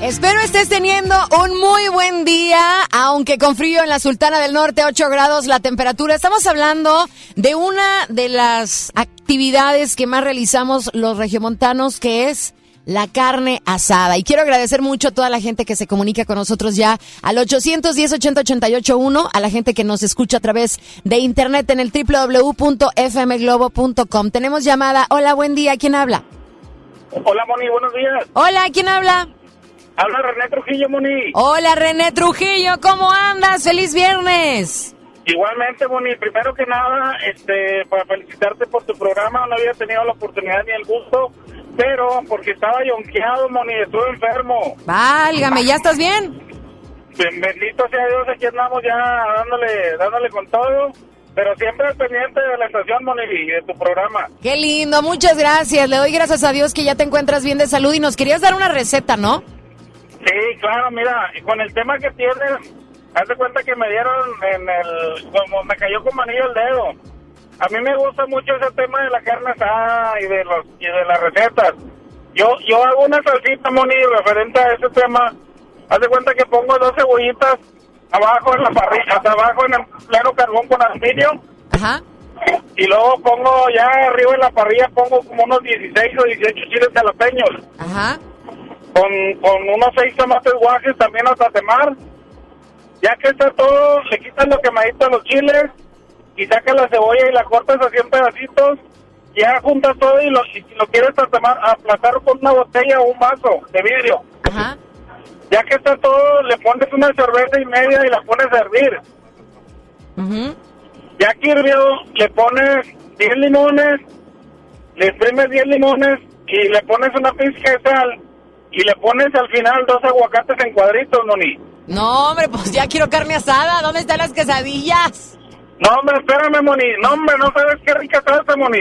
Espero estés teniendo un muy buen día, aunque con frío en la Sultana del Norte, 8 grados la temperatura. Estamos hablando de una de las actividades que más realizamos los regiomontanos, que es la carne asada. Y quiero agradecer mucho a toda la gente que se comunica con nosotros ya al 810 80 881 a la gente que nos escucha a través de internet en el www.fmglobo.com. Tenemos llamada. Hola, buen día. ¿Quién habla? Hola, Moni, buenos días. Hola, ¿quién habla? Habla René Trujillo, Moni. Hola, René Trujillo. ¿Cómo andas? ¡Feliz viernes! Igualmente, Moni, primero que nada, este, para felicitarte por tu programa, no había tenido la oportunidad ni el gusto, pero porque estaba yonqueado, Moni, estuve enfermo. Válgame, ¿ya estás bien? Ben- Bendito sea Dios, aquí andamos ya dándole, dándole con todo, pero siempre al pendiente de la estación, Moni, y de tu programa. Qué lindo, muchas gracias. Le doy gracias a Dios que ya te encuentras bien de salud y nos querías dar una receta, ¿no? Sí, claro, mira, y con el tema que tienes, haz de cuenta que me dieron en el, como me cayó como anillo el dedo. A mí me gusta mucho ese tema de la carne asada y de los y de las recetas. Yo yo hago una salsita, Moni, referente a ese tema. Haz de cuenta que pongo dos cebollitas abajo en la parrilla, hasta abajo en el pleno carbón con aluminio. Ajá. Y luego pongo ya arriba en la parrilla, pongo como unos 16 o 18 chiles jalapeños. Ajá. Con, con unos 6 tomates guajes también a tatemar. Ya que está todo, le quitas lo quemadito a los chiles y sacas la cebolla y la cortas así en pedacitos. Ya juntas todo y lo, y si lo quieres tatemar, aplastar con una botella o un vaso de vidrio. Ajá. Ya que está todo, le pones una cerveza y media y la pones a hervir. Ujú. Ya que hirvió, le pones 10 limones, le exprimes 10 limones y le pones una pizca de sal y le pones al final dos aguacates en cuadritos, Moni. No, hombre, pues ya quiero carne asada. ¿Dónde están las quesadillas? No, hombre, espérame, Moni. No, hombre, no sabes qué rica salsa, Moni.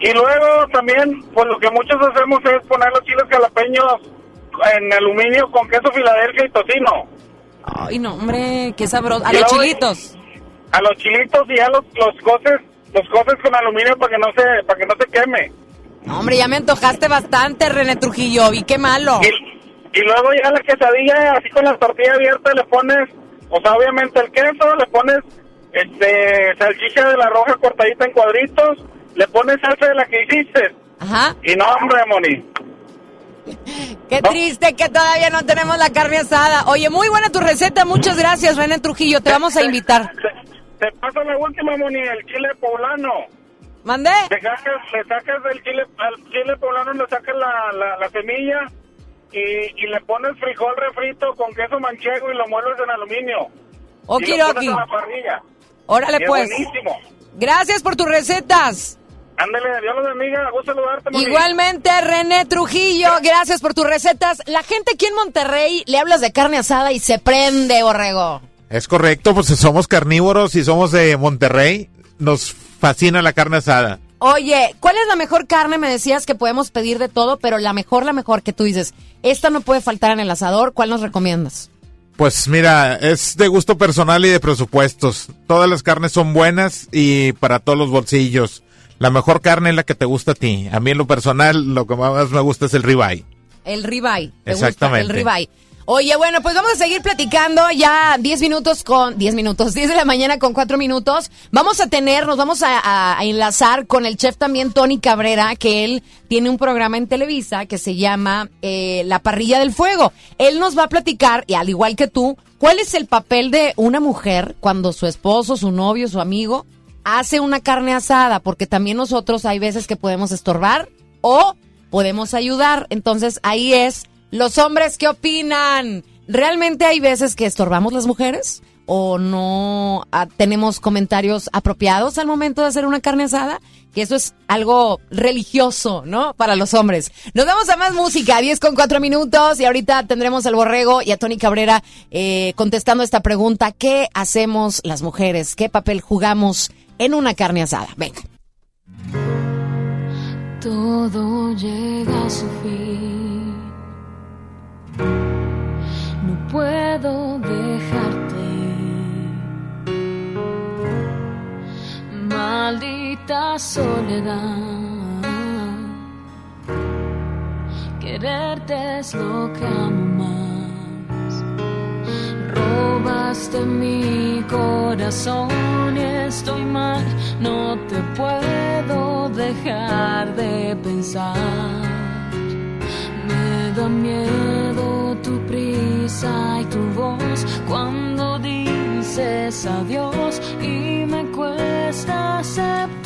Y luego también, pues lo que muchos hacemos es poner los chiles jalapeños en aluminio con queso Filadelfia y tocino. Ay, no, hombre, qué sabroso. A Y los luego- chilitos. A los chilitos y ya los, los coces, los coces con aluminio para que no se, para que no se queme. No, hombre, ya me antojaste bastante, René Trujillo. Y qué malo. Y luego ya la quesadilla, así con la tortilla abierta, le pones, o sea, obviamente el queso, le pones este salchicha de la roja cortadita en cuadritos, le pones salsa de la que hiciste. Ajá. Y no, hombre, Moni. Qué triste que todavía no tenemos la carne asada. Oye, muy buena tu receta. Muchas gracias, René Trujillo. Te vamos a invitar. Te paso la última, Moni, el chile poblano. ¿Mandé? Le sacas, le sacas del chile, al chile poblano le sacas la, la, la semilla y, y le pones frijol refrito con queso manchego y lo mueles en aluminio. Okidoki. Y lo pones en la parrilla. Órale, es pues. buenísimo. Gracias por tus recetas. Ándale, Dios los bendiga, gusto saludarte. Igualmente, René Trujillo, gracias por tus recetas. La gente aquí en Monterrey le hablas de carne asada y se prende, borrego. Es correcto, pues somos carnívoros y somos de Monterrey. Nos fascina la carne asada. Oye, ¿cuál es la mejor carne? Me decías que podemos pedir de todo, pero la mejor, la mejor que tú dices, esta no puede faltar en el asador. ¿Cuál nos recomiendas? Pues mira, es de gusto personal y de presupuestos. Todas las carnes son buenas y para todos los bolsillos. La mejor carne es la que te gusta a ti. A mí en lo personal lo que más me gusta es el ribeye. El ribeye. ¿te Exactamente. Gusta? El ribeye. Oye, bueno, pues vamos a seguir platicando ya 10 minutos con 10 minutos, 10 de la mañana con 4 minutos. Vamos a tener, nos vamos a, enlazar con el chef también Tony Cabrera, que él tiene un programa en Televisa que se llama eh, La Parrilla del Fuego. Él nos va a platicar, y al igual que tú, cuál es el papel de una mujer cuando su esposo, su novio, su amigo hace una carne asada, porque también nosotros hay veces que podemos estorbar o podemos ayudar. Entonces ahí es, los hombres, ¿qué opinan? ¿Realmente hay veces que estorbamos las mujeres? ¿O no ah, tenemos comentarios apropiados al momento de hacer una carne asada? Que eso es algo religioso, ¿no? Para los hombres. Nos vamos a más música, 10 con 4 minutos, y ahorita tendremos al borrego y a Tony Cabrera eh, contestando esta pregunta. ¿Qué hacemos las mujeres? ¿Qué papel jugamos en una carne asada? Venga. todo llega a su fin. No puedo dejarte. Maldita soledad. Quererte es lo que amo más. Robaste mi corazón y estoy mal. No te puedo dejar de pensar. Da miedo tu prisa y tu voz cuando dices adiós y me cuesta aceptar.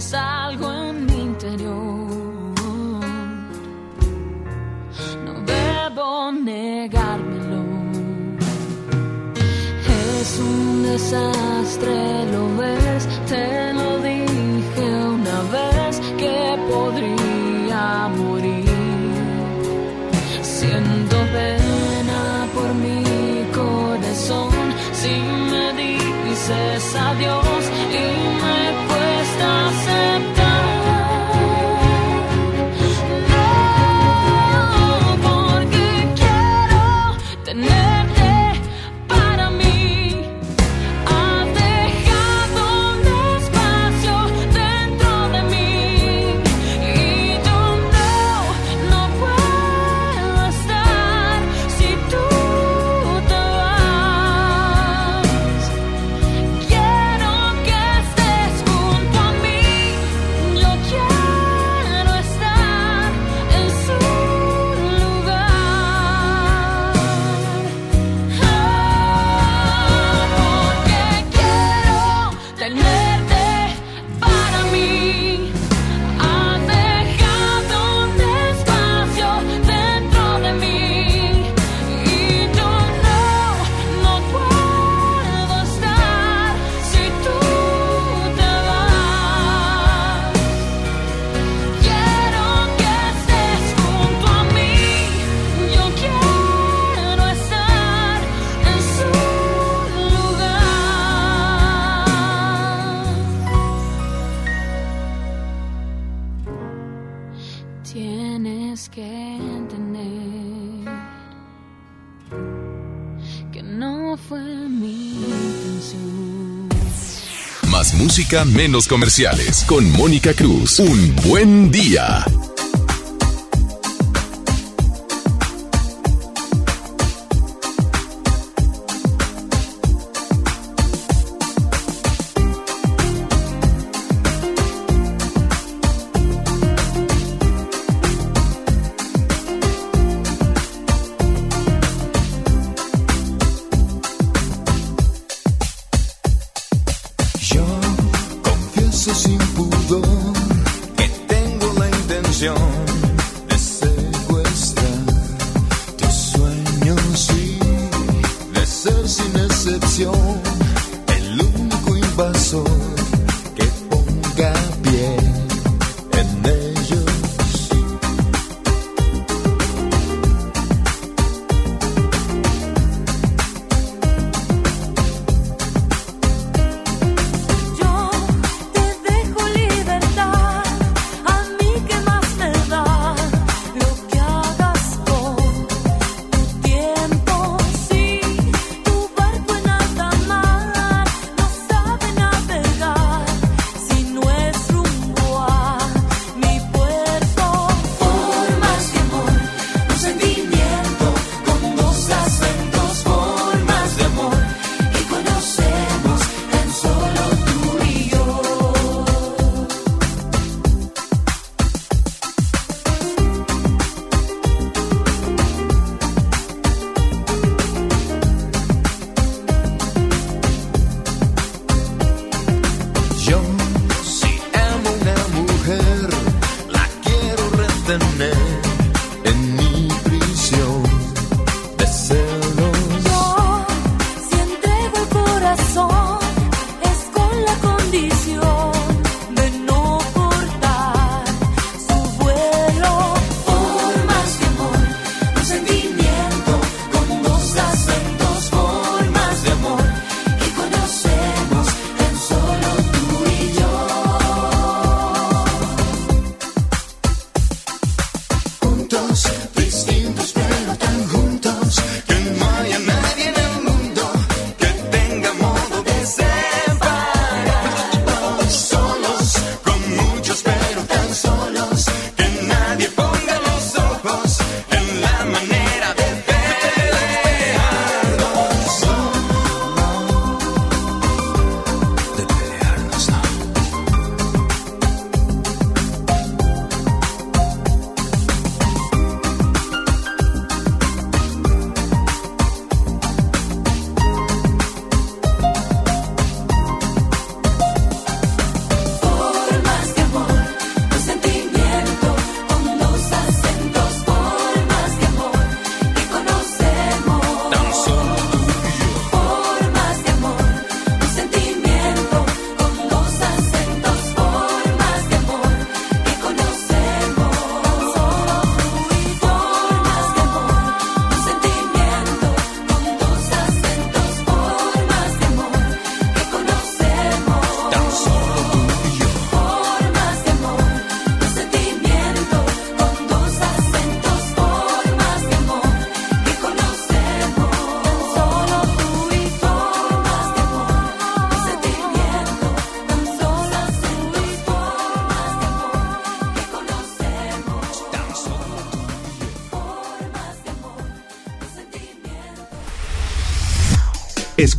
tienes algo en mi interior. No debo negármelo. Es un desastre, lo ves, te lo dije una vez que podría morir. Siento pena por mi corazón si me dices adiós. menos comerciales. Con Mónica Cruz. Un buen día.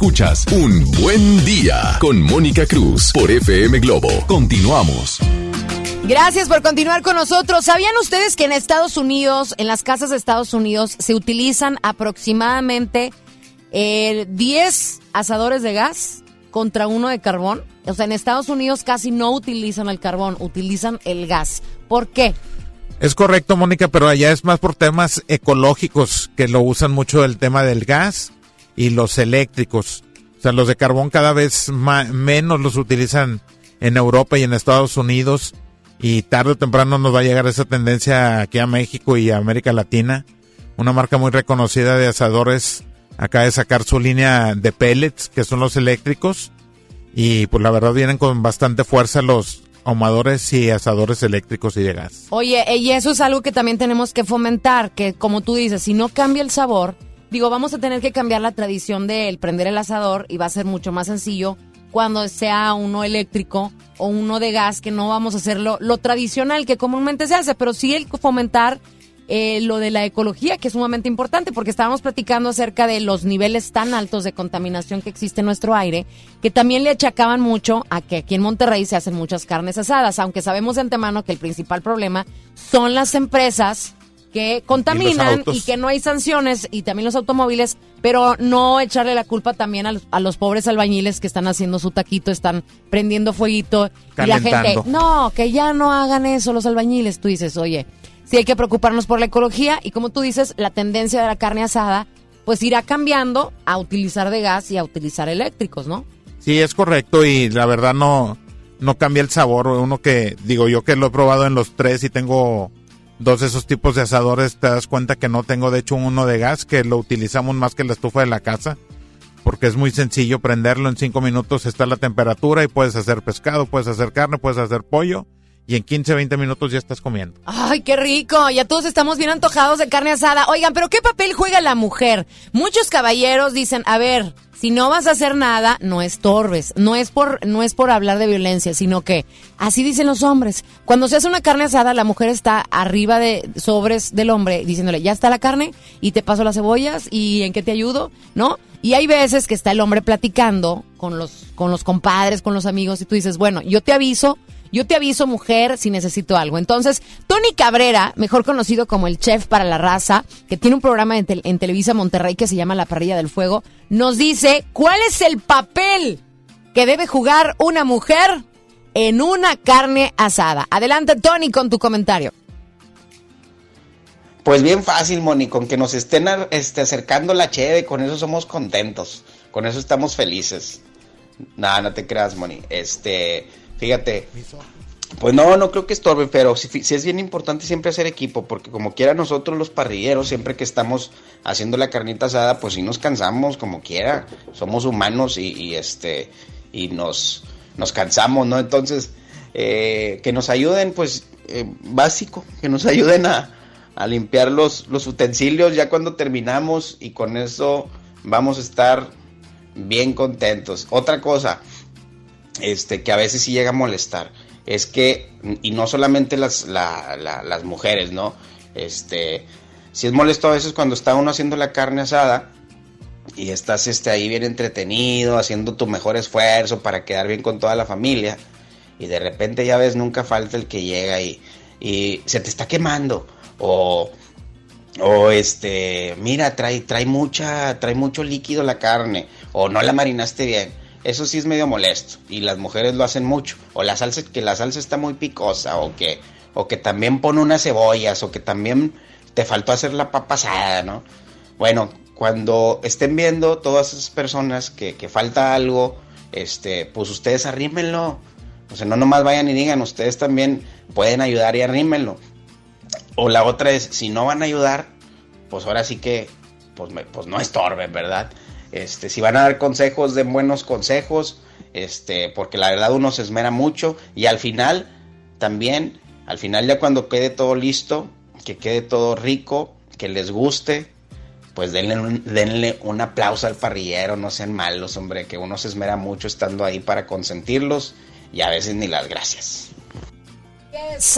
Escuchas Un Buen Día con Mónica Cruz por FM Globo. Continuamos. Gracias por continuar con nosotros. ¿Sabían ustedes que en Estados Unidos, en las casas de Estados Unidos, se utilizan aproximadamente eh, 10 asadores de gas contra uno de carbón? O sea, en Estados Unidos casi no utilizan el carbón, utilizan el gas. ¿Por qué? Es correcto, Mónica, pero allá es más por temas ecológicos que lo usan mucho el tema del gas y los eléctricos. O sea, los de carbón cada vez ma- menos los utilizan en Europa y en Estados Unidos y tarde o temprano nos va a llegar esa tendencia aquí a México y a América Latina. Una marca muy reconocida de asadores acaba de sacar su línea de pellets, que son los eléctricos, y pues la verdad vienen con bastante fuerza los ahumadores y asadores eléctricos y de gas. Oye, eh, y eso es algo que también tenemos que fomentar, que como tú dices, si no cambia el sabor, digo, vamos a tener que cambiar la tradición del prender el asador y va a ser mucho más sencillo cuando sea uno eléctrico o uno de gas, que no vamos a hacerlo lo tradicional que comúnmente se hace, pero sí el fomentar eh, lo de la ecología, que es sumamente importante, porque estábamos platicando acerca de los niveles tan altos de contaminación que existe en nuestro aire, que también le achacaban mucho a que aquí en Monterrey se hacen muchas carnes asadas, aunque sabemos de antemano que el principal problema son las empresas que contaminan y, que no hay sanciones y también los automóviles, pero no echarle la culpa también a los, a los pobres albañiles que están haciendo su taquito, están prendiendo fueguito y la gente, no, que ya no hagan eso los albañiles. Tú dices, oye, sí hay que preocuparnos por la ecología y como tú dices, la tendencia de la carne asada pues irá cambiando a utilizar de gas y a utilizar eléctricos, ¿no? Sí, es correcto y la verdad no, no cambia el sabor. Uno que, digo yo que lo he probado en los tres y tengo dos de esos tipos de asadores, te das cuenta que no tengo de hecho uno de gas, que lo utilizamos más que la estufa de la casa, porque es muy sencillo prenderlo, en cinco minutos está la temperatura y puedes hacer pescado, puedes hacer carne, puedes hacer pollo y en 15, 20 minutos ya estás comiendo. Ay, qué rico. Ya todos estamos bien antojados de carne asada. Oigan, pero ¿qué papel juega la mujer? Muchos caballeros dicen, a ver, si no vas a hacer nada, no estorbes. No es por, no es por hablar de violencia, sino que así dicen los hombres. Cuando se hace una carne asada, la mujer está arriba de sobres del hombre diciéndole, ya está la carne y te paso las cebollas y en qué te ayudo, ¿no? Y hay veces que está el hombre platicando con los, con los compadres, con los amigos y tú dices, bueno, yo te aviso, yo te aviso, mujer, si necesito algo. Entonces, Tony Cabrera, mejor conocido como el chef para la raza, que tiene un programa en, tel- en Televisa Monterrey que se llama La Parrilla del Fuego, nos dice cuál es el papel que debe jugar una mujer en una carne asada. Adelante, Tony, con tu comentario. Pues bien fácil, Moni, con que nos estén este, acercando la cheve, con eso somos contentos, con eso estamos felices. Nada, no te creas, Moni. Este, fíjate, pues no, no creo que estorbe, pero sí, sí es bien importante siempre hacer equipo, porque como quiera nosotros los parrilleros, siempre que estamos haciendo la carnita asada, pues sí nos cansamos como quiera, somos humanos y, y, este, y nos, nos cansamos, ¿no? Entonces, eh, que nos ayuden, pues, eh, básico, que nos ayuden a, a limpiar los, los utensilios ya cuando terminamos y con eso vamos a estar bien contentos. Otra cosa, este, que a veces sí llega a molestar, es que, y no solamente las, la- la- las mujeres, ¿no? Este, si es molesto a veces cuando está uno haciendo la carne asada y estás este, ahí bien entretenido, haciendo tu mejor esfuerzo para quedar bien con toda la familia, y de repente ya ves, nunca falta el que llega y, y se te está quemando, o, o este, mira, trae, trae mucha, trae mucho líquido la carne, o no la marinaste bien. Eso sí es medio molesto y las mujeres lo hacen mucho. O la salsa, que la salsa está muy picosa o que, o que también pone unas cebollas o que también te faltó hacer la papa asada, ¿no? Bueno, cuando estén viendo todas esas personas que, que falta algo, este, pues ustedes arrímenlo. O sea, no nomás vayan y digan, ustedes también pueden ayudar y arrímenlo. O la otra es, si no van a ayudar, pues ahora sí que, pues, me- pues no estorben, ¿verdad? Este, si van a dar consejos, den buenos consejos, este, porque la verdad uno se esmera mucho y al final, también, al final ya cuando quede todo listo, que quede todo rico, que les guste, pues denle un, denle un aplauso al parrillero, no sean malos, hombre, que uno se esmera mucho estando ahí para consentirlos y a veces ni las gracias.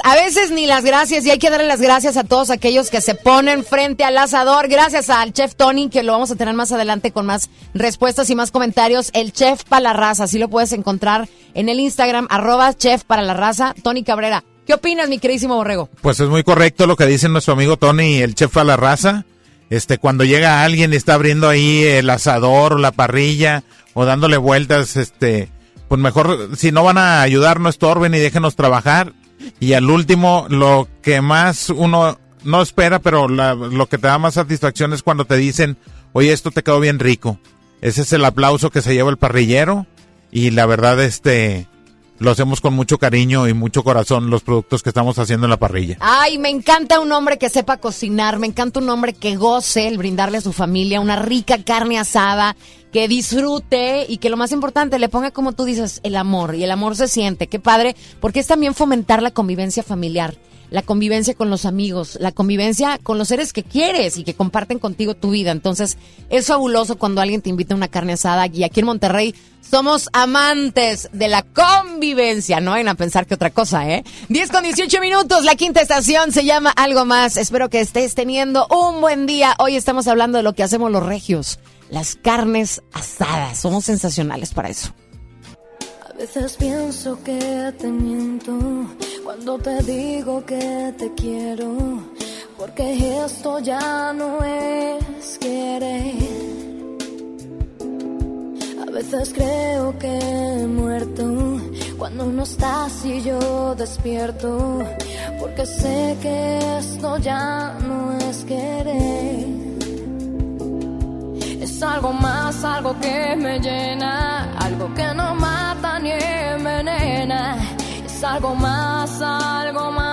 A veces ni las gracias y hay que darle las gracias a todos aquellos que se ponen frente al asador. Gracias al chef Tony, que lo vamos a tener más adelante con más respuestas y más comentarios. El chef para la raza, así lo puedes encontrar en el Instagram, arroba chef para la raza, Tony Cabrera. ¿Qué opinas, mi queridísimo Borrego? Pues es muy correcto lo que dice nuestro amigo Tony, el chef a la raza. Este, cuando llega alguien y está abriendo ahí el asador o la parrilla o dándole vueltas, este, pues mejor, si no van a ayudar, no estorben y déjenos trabajar. Y al último, lo que más uno no espera, pero la- lo que te da más satisfacción es cuando te dicen, oye, esto te quedó bien rico. Ese es el aplauso que se lleva el parrillero. Y la verdad, este, lo hacemos con mucho cariño y mucho corazón los productos que estamos haciendo en la parrilla. Ay, me encanta un hombre que sepa cocinar, me encanta un hombre que goce el brindarle a su familia una rica carne asada, que disfrute y que lo más importante le ponga como tú dices el amor y el amor se siente, qué padre, porque es también fomentar la convivencia familiar, la convivencia con los amigos, la convivencia con los seres que quieres y que comparten contigo tu vida. Entonces, es fabuloso cuando alguien te invita a una carne asada y aquí en Monterrey somos amantes de la convivencia, no vayan a pensar que otra cosa, ¿eh? 10 con 18 minutos, la quinta estación se llama Algo Más. Espero que estés teniendo un buen día. Hoy estamos hablando de lo que hacemos los regios, las carnes asadas. Somos sensacionales para eso. A veces pienso que te miento cuando te digo que te quiero, porque esto ya no es querer. A veces creo que he muerto cuando no estás y yo despierto, porque sé que esto ya no es querer. Es algo más, algo que me llena, algo que no mata ni envenena. Es algo más, algo más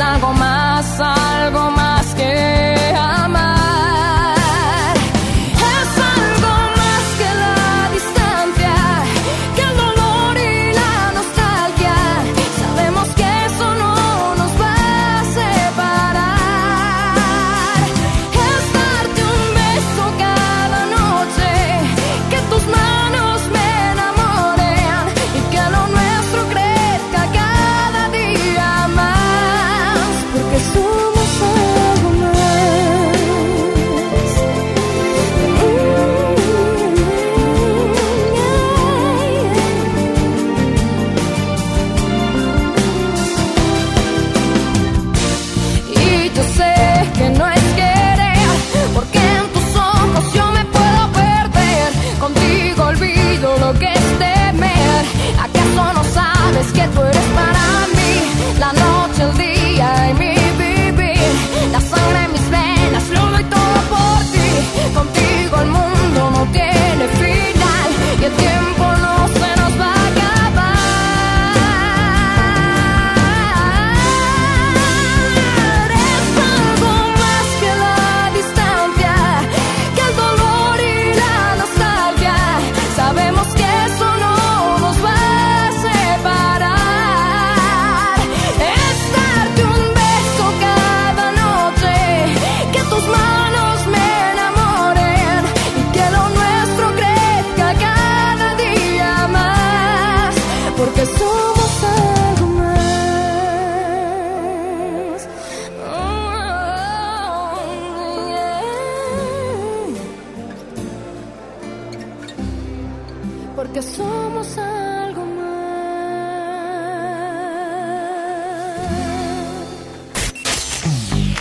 algo más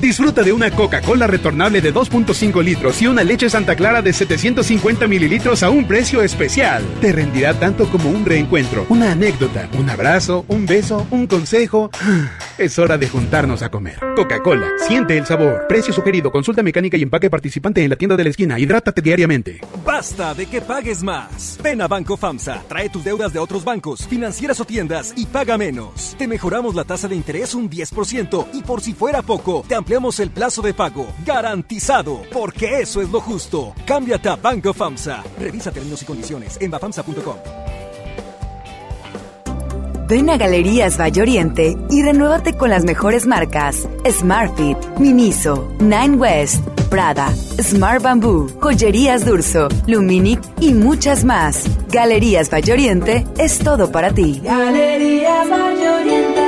Disfruta de una Coca-Cola retornable de 2.5 litros y una leche Santa Clara de 750 mililitros a un precio especial. Te rendirá tanto como un reencuentro, una anécdota, un abrazo, un beso, un consejo. Es hora de juntarnos a comer. Coca-Cola, siente el sabor. Precio sugerido, consulta mecánica y empaque participante en la tienda de la esquina. Hidrátate diariamente. Basta de que pagues más. Ven a Banco FAMSA, trae tus deudas de otros bancos, financieras o tiendas y paga menos. Te mejoramos la tasa de interés un 10% y por si fuera poco, te ampliamos el plazo de pago. Garantizado, porque eso es lo justo. Cámbiate a Banco FAMSA. Revisa términos y condiciones en bafamsa.com. Ven a Galerías Valle Oriente y renuévate con las mejores marcas: Smartfit, Miniso, Nine West, Prada, Smart Bamboo, Joyerías Durso, Luminic y muchas más. Galerías Valle Oriente es todo para ti. Galerías Valle Oriente.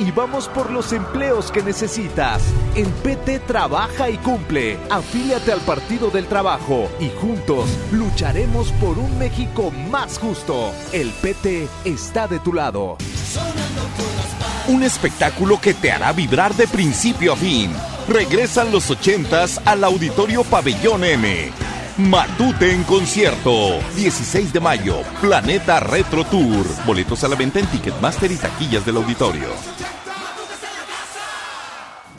y vamos por los empleos que necesitas. En PT trabaja y cumple. Afíliate al Partido del Trabajo y juntos lucharemos por un México más justo. El PT está de tu lado. Un espectáculo que te hará vibrar de principio a fin. Regresan los ochentas al Auditorio Pabellón M. Matute en concierto. 16 de mayo. Planeta Retro Tour. Boletos a la venta en Ticketmaster y taquillas del auditorio.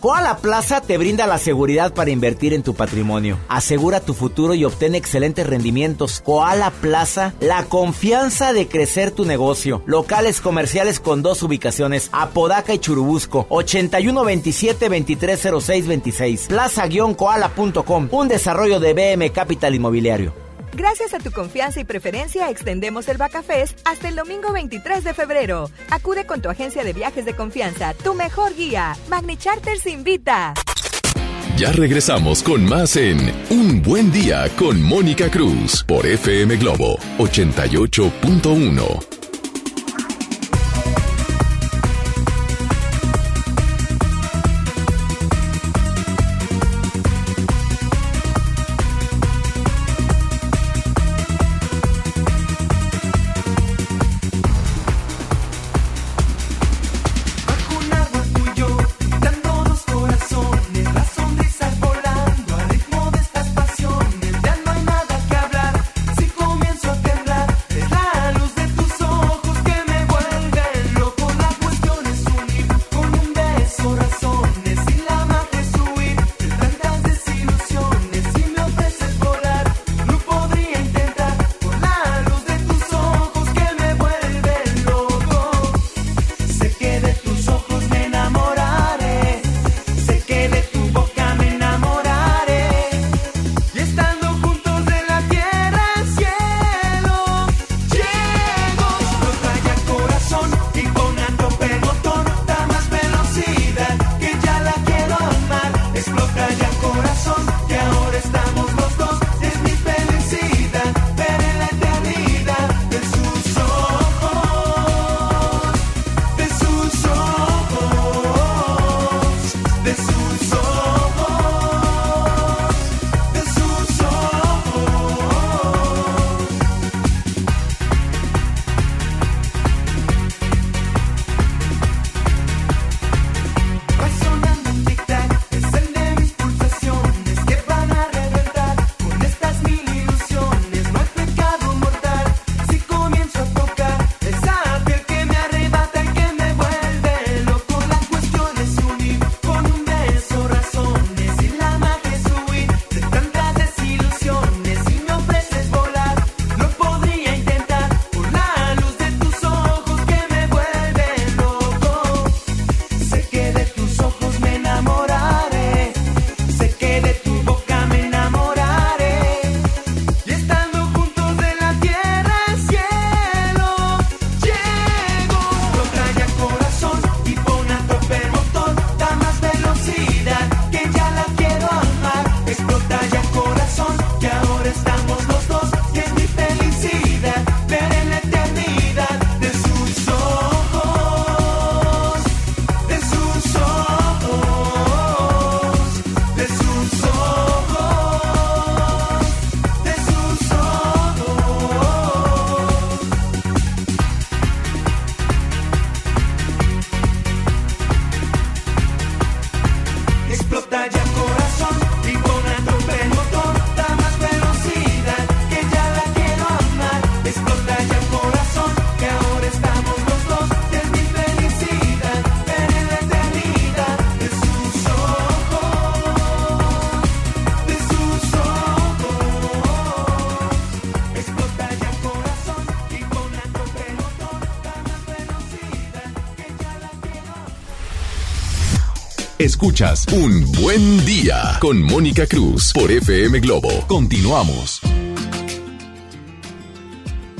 Koala Plaza te brinda la seguridad para invertir en tu patrimonio. Asegura tu futuro y obtén excelentes rendimientos. Koala Plaza, la confianza de crecer tu negocio. Locales comerciales con dos ubicaciones, Apodaca y Churubusco, 8127-230626. Plaza-koala.com, un desarrollo de BM Capital Inmobiliario. Gracias a tu confianza y preferencia, extendemos el Bacafest hasta el domingo 23 de febrero. Acude con tu agencia de viajes de confianza, tu mejor guía. Magni Charters invita. Ya regresamos con más en Un Buen Día con Mónica Cruz por FM Globo 88.1. Escuchas Un Buen Día con Mónica Cruz por FM Globo. Continuamos.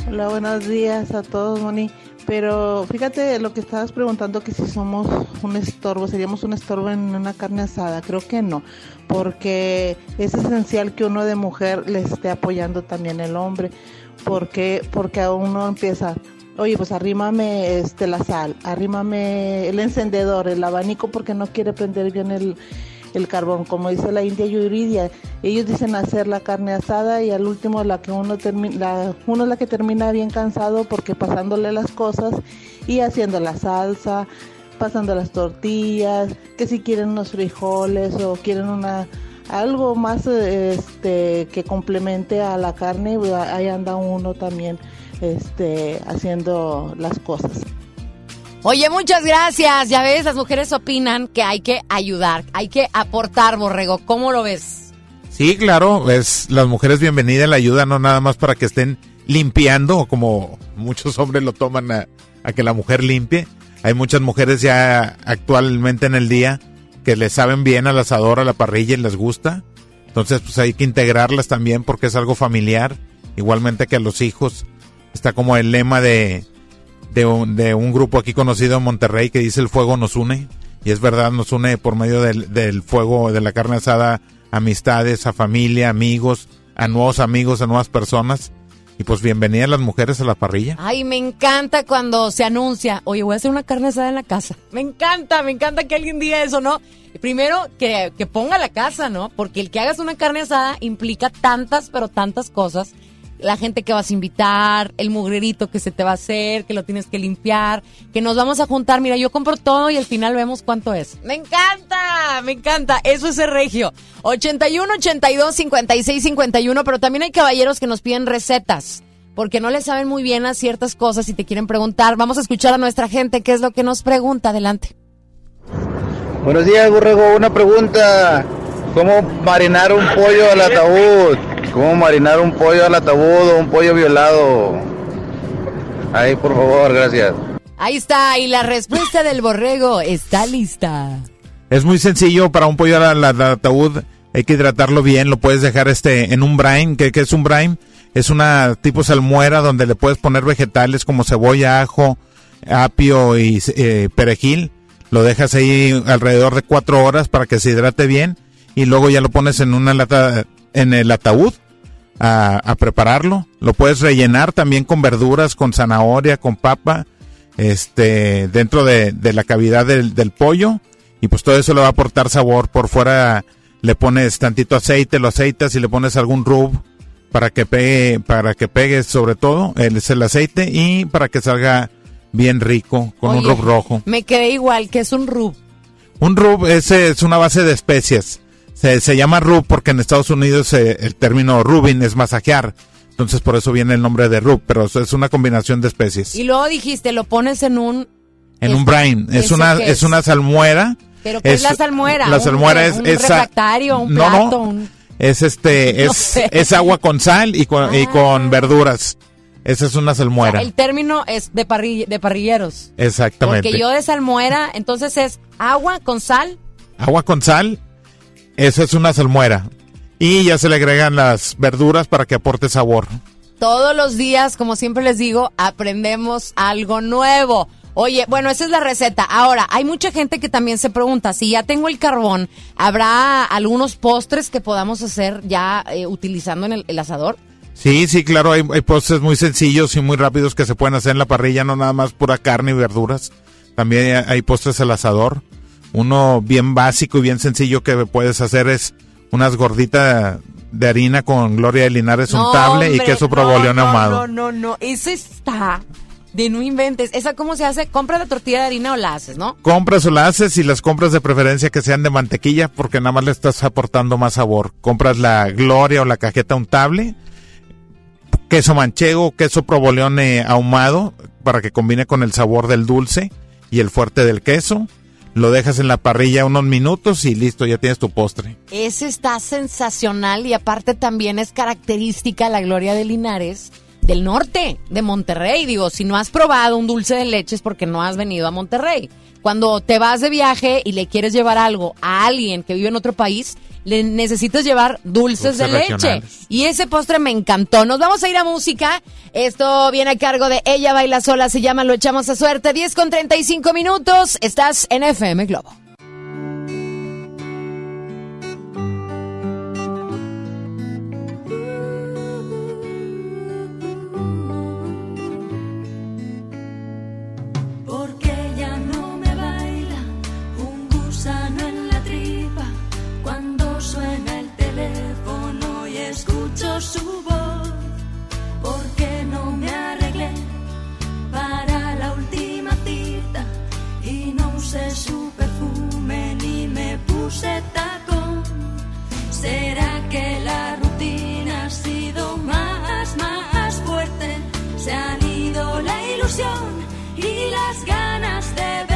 Hola, buenos días a todos, Moni. Pero fíjate lo que estabas preguntando, que si somos un estorbo, seríamos un estorbo en una carne asada. Creo que no, porque es esencial que uno de mujer le esté apoyando también el hombre, porque porque a uno empieza, oye, pues arrímame este la sal, arrímame el encendedor, el abanico, porque no quiere prender bien el el carbón, como dice la India Yuridia. Ellos dicen hacer la carne asada y al último la que uno termina, uno es la que termina bien cansado porque pasándole las cosas y haciendo la salsa, pasando las tortillas, que si quieren unos frijoles o quieren una algo más este que complemente a la carne, pues, ahí anda uno también este haciendo las cosas. Oye, muchas gracias. Ya ves, las mujeres opinan que hay que ayudar, hay que aportar, Borrego. ¿Cómo lo ves? Sí, claro, es las mujeres bienvenidas la ayuda, no nada más para que estén limpiando, como muchos hombres lo toman a, a que la mujer limpie. Hay muchas mujeres ya actualmente en el día que le saben bien al asador, a la parrilla y les gusta. Entonces, pues hay que integrarlas también porque es algo familiar. Igualmente que a los hijos. Está como el lema de, de un, grupo aquí conocido en Monterrey que dice el fuego nos une. Y es verdad, nos une por medio del, del fuego de la carne asada amistades, a familia, amigos, a nuevos amigos, a nuevas personas. Y pues bienvenidas las mujeres a la parrilla. Ay, me encanta cuando se anuncia, oye, voy a hacer una carne asada en la casa. Me encanta, me encanta que alguien diga eso, ¿no? Primero, que, que ponga la casa, ¿no? Porque el que hagas una carne asada implica tantas, pero tantas cosas. La gente que vas a invitar, el mugrerito que se te va a hacer, que lo tienes que limpiar, que nos vamos a juntar. Mira, yo compro todo y al final vemos cuánto es. Me encanta, me encanta. Eso es el regio. 81, 82, 56, 51, pero también hay caballeros que nos piden recetas porque no le saben muy bien a ciertas cosas y te quieren preguntar. Vamos a escuchar a nuestra gente qué es lo que nos pregunta. Adelante. Buenos días, Borrego. Una pregunta. ¿Cómo marinar un pollo al ataúd? ¿Cómo marinar un pollo al ataúd o un pollo violado? Ahí, por favor, gracias. Ahí está, y la respuesta del borrego está lista. Es muy sencillo para un pollo al, al ataúd. Hay que hidratarlo bien. Lo puedes dejar este en un brine. ¿Qué, qué es un brine? Es una tipo salmuera donde le puedes poner vegetales como cebolla, ajo, apio y eh, perejil. Lo dejas ahí alrededor de cuatro horas para que se hidrate bien y luego ya lo pones en una lata en el ataúd a, a prepararlo. Lo puedes rellenar también con verduras, con zanahoria, con papa, este, dentro de, de la cavidad del, del pollo y pues todo eso le va a aportar sabor. Por fuera le pones tantito aceite, lo aceitas y le pones algún rub para que pegue, para que pegue sobre todo el, es el aceite y para que salga bien rico con un rub rojo. Me quedé igual, que es un rub. Un rub es, es una base de especias. Se, se llama rub porque en Estados Unidos eh, el término rubin es masajear. Entonces por eso viene el nombre de rub, pero es una combinación de especies. Y luego dijiste, lo pones en un... En un brine. Es ¿eso una, es es? una salmuera. ¿Pero qué es, la salmuera? La ¿Un- salmuera es... un es refractario, un no, plato, no, un- es este, No es, sé. es agua con sal y con, y con verduras. Esa es una salmuera. El término es de, de parrilleros. Exactamente. Porque yo de salmuera, entonces es agua con sal. Agua con sal, esa es una salmuera. Y ya se le agregan las verduras para que aporte sabor. Todos los días, como siempre les digo, aprendemos algo nuevo. Oye, bueno, esa es la receta. Ahora, hay mucha gente que también se pregunta, si ya tengo el carbón, ¿habrá algunos postres que podamos hacer ya eh, utilizando en el, el asador? Sí, sí, claro, hay, hay postres muy sencillos y muy rápidos que se pueden hacer en la parrilla, no nada más pura carne y verduras. También hay, hay postres al asador. Uno bien básico y bien sencillo que puedes hacer es unas gorditas de harina con gloria de linares No, untable y queso no, provolone no, ahumado. No, no, no, eso está de no inventes. ¿Esa cómo se hace? ¿Compra la tortilla de harina o la haces, no? Compras o la haces y las compras de preferencia que sean de mantequilla porque nada más le estás aportando más sabor. Compras la gloria o la cajeta untable, queso manchego, queso provolone ahumado para que combine con el sabor del dulce y el fuerte del queso. Lo dejas en la parrilla unos minutos y listo, ya tienes tu postre. Ese está sensacional y aparte también es característica la Gloria de Linares del norte, de Monterrey. Digo, si no has probado un dulce de leche es porque no has venido a Monterrey. Cuando te vas de viaje y le quieres llevar algo a alguien que vive en otro país, le necesitas llevar dulces, Dulces de leche. Y ese postre me encantó. Nos vamos a ir a música. Esto viene a cargo de Ella Baila Sola, se llama Lo Echamos a Suerte. 10 con 35 minutos. Estás en FM Globo. Escucho su voz. Porque no me arreglé para la última cita y no usé su perfume ni me puse tacón. ¿Será que la rutina ha sido más, más fuerte? Se han ido la ilusión y las ganas de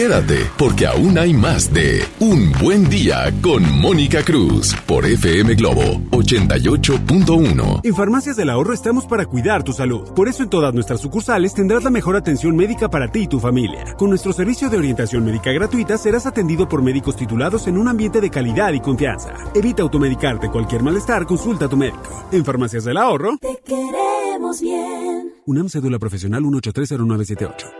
Quédate, porque aún hay más de Un Buen Día con Mónica Cruz por FM Globo 88.1. En Farmacias del Ahorro estamos para cuidar tu salud. Por eso en todas nuestras sucursales tendrás la mejor atención médica para ti y tu familia. Con nuestro servicio de orientación médica gratuita serás atendido por médicos titulados en un ambiente de calidad y confianza. Evita automedicarte cualquier malestar, consulta a tu médico. En Farmacias del Ahorro, Te queremos bien. UNAM Cédula Profesional 1830978.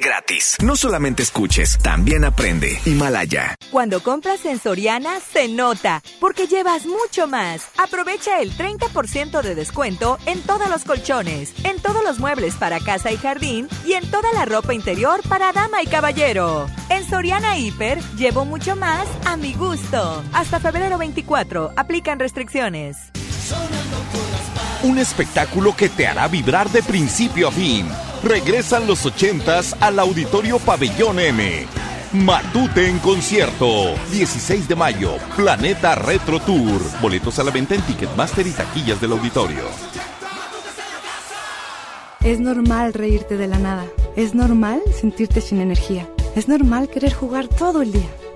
gratis. No solamente escuches, también aprende. Himalaya. Cuando compras en Soriana, se nota, porque llevas mucho más. Aprovecha el 30% de descuento en todos los colchones, en todos los muebles para casa y jardín y en toda la ropa interior para dama y caballero. En Soriana Hiper, llevo mucho más a mi gusto. Hasta febrero 24, aplican restricciones. Un espectáculo que te hará vibrar de principio a fin. Regresan los ochentas al Auditorio Pabellón M. Matute en concierto. 16 de mayo. Planeta Retro Tour. Boletos a la venta en Ticketmaster y taquillas del auditorio. Es normal reírte de la nada. Es normal sentirte sin energía. Es normal querer jugar todo el día.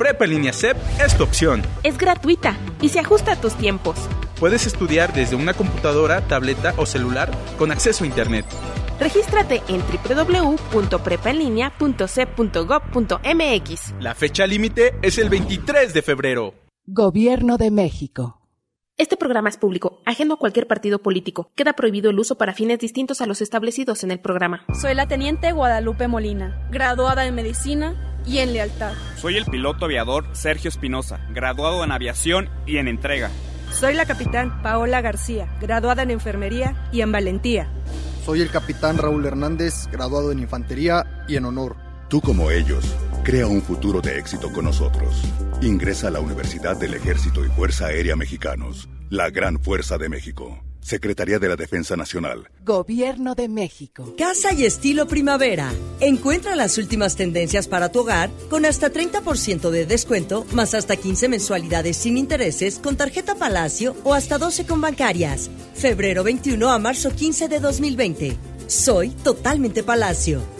Prepa en línea CEP es tu opción. Es gratuita y se ajusta a tus tiempos. Puedes estudiar desde una computadora, tableta o celular con acceso a Internet. Regístrate en www.prepaenlinea.cep.gov.mx. La fecha límite es el 23 de febrero. Gobierno de México. Este programa es público, ajeno a cualquier partido político. Queda prohibido el uso para fines distintos a los establecidos en el programa. Soy la teniente Guadalupe Molina, graduada en medicina y en lealtad. Soy el piloto aviador Sergio Espinosa, graduado en aviación y en entrega. Soy la capitán Paola García, graduada en enfermería y en valentía. Soy el capitán Raúl Hernández, graduado en infantería y en honor. Tú como ellos, crea un futuro de éxito con nosotros. Ingresa a la Universidad del Ejército y Fuerza Aérea Mexicanos, la gran fuerza de México. Secretaría de la Defensa Nacional. Gobierno de México. Casa y estilo primavera. Encuentra las últimas tendencias para tu hogar con hasta 30% de descuento, más hasta 15 mensualidades sin intereses con tarjeta Palacio o hasta 12 con bancarias. Febrero 21 a marzo 15 de 2020. Soy totalmente Palacio.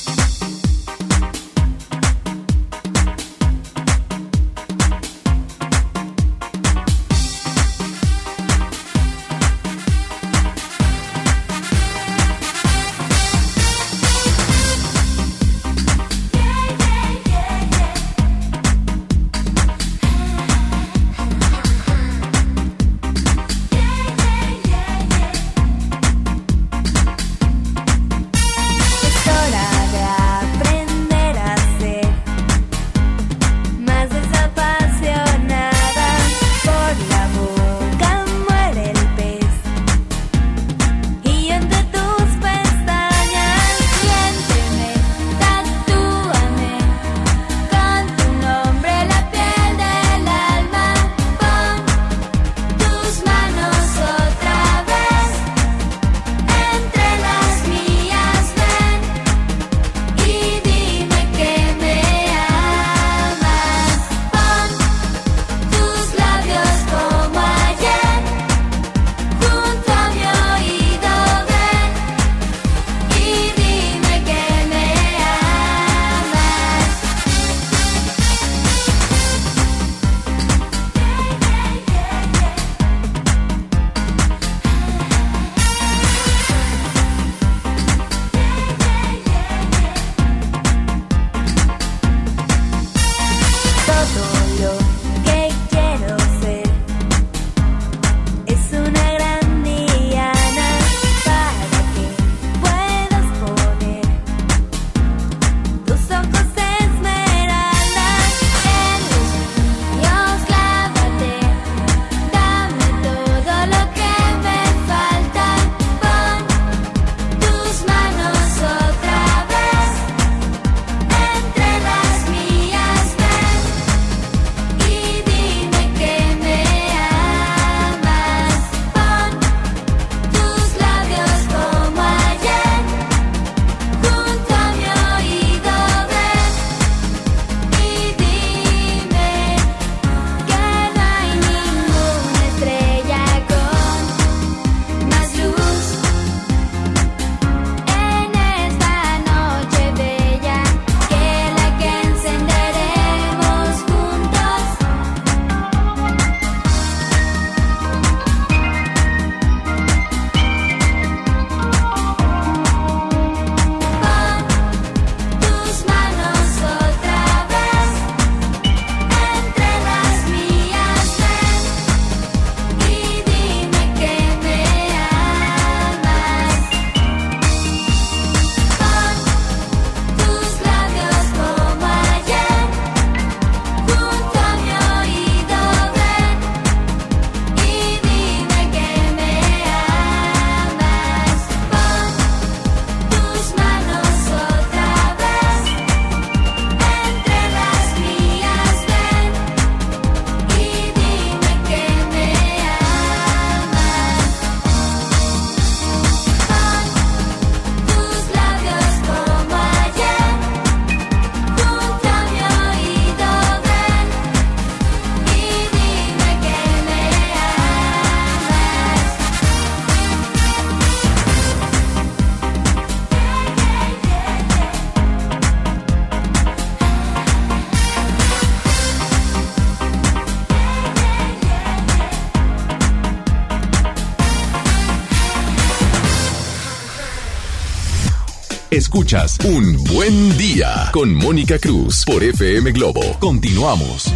Escuchas Un Buen Día con Mónica Cruz por FM Globo. Continuamos.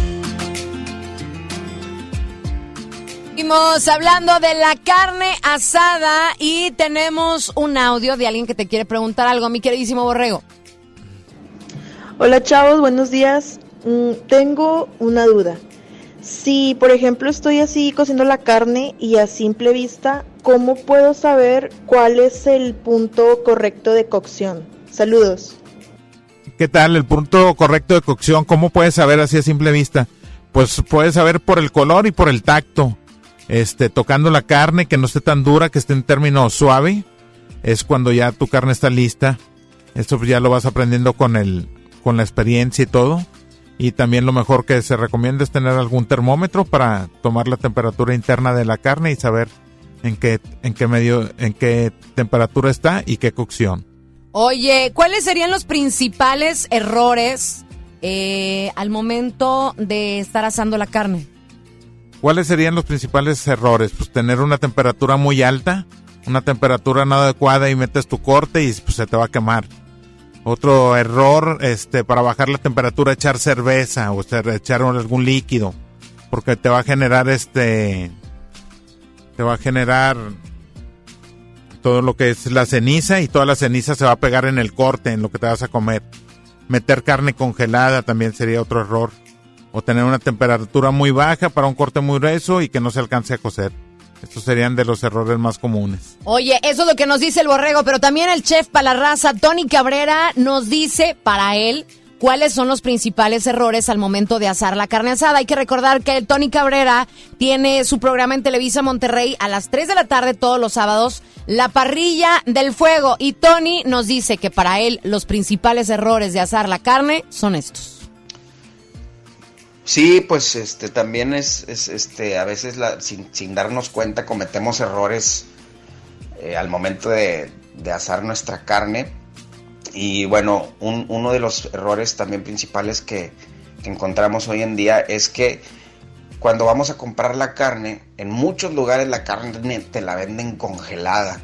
Seguimos hablando de la carne asada y tenemos un audio de alguien que te quiere preguntar algo, mi queridísimo Borrego. Hola chavos, buenos días. Mm, tengo una duda. Si, por ejemplo, estoy así cociendo la carne y a simple vista, ¿cómo puedo saber cuál es el punto correcto de cocción? Saludos. ¿Qué tal? El punto correcto de cocción, ¿cómo puedes saber así a simple vista? Pues puedes saber por el color y por el tacto. Este, tocando la carne, que no esté tan dura, que esté en término suave, es cuando ya tu carne está lista. Esto ya lo vas aprendiendo con el, con la experiencia y todo. Y también lo mejor que se recomienda es tener algún termómetro para tomar la temperatura interna de la carne y saber en qué, en qué medio, en qué temperatura está y qué cocción. Oye, ¿cuáles serían los principales errores eh, al momento de estar asando la carne? ¿Cuáles serían los principales errores? Pues tener una temperatura muy alta, una temperatura no adecuada y metes tu corte y pues, se te va a quemar. Otro error, este, para bajar la temperatura, echar cerveza o echar algún líquido, porque te va a generar este, te va a generar todo lo que es la ceniza y toda la ceniza se va a pegar en el corte, en lo que te vas a comer. Meter carne congelada también sería otro error. O tener una temperatura muy baja para un corte muy grueso y que no se alcance a cocer. Estos serían de los errores más comunes. Oye, eso es lo que nos dice el borrego, pero también el chef para la raza, Tony Cabrera, nos dice para él cuáles son los principales errores al momento de asar la carne asada. Hay que recordar que el Tony Cabrera tiene su programa en Televisa Monterrey a las 3 de la tarde todos los sábados, La Parrilla del Fuego. Y Tony nos dice que para él los principales errores de asar la carne son estos. Sí, pues este también es, este a veces sin, sin, darnos cuenta cometemos errores eh, al momento de, de, asar nuestra carne y bueno un, uno de los errores también principales que, encontramos hoy en día es que cuando vamos a comprar la carne en muchos lugares la carne te la venden congelada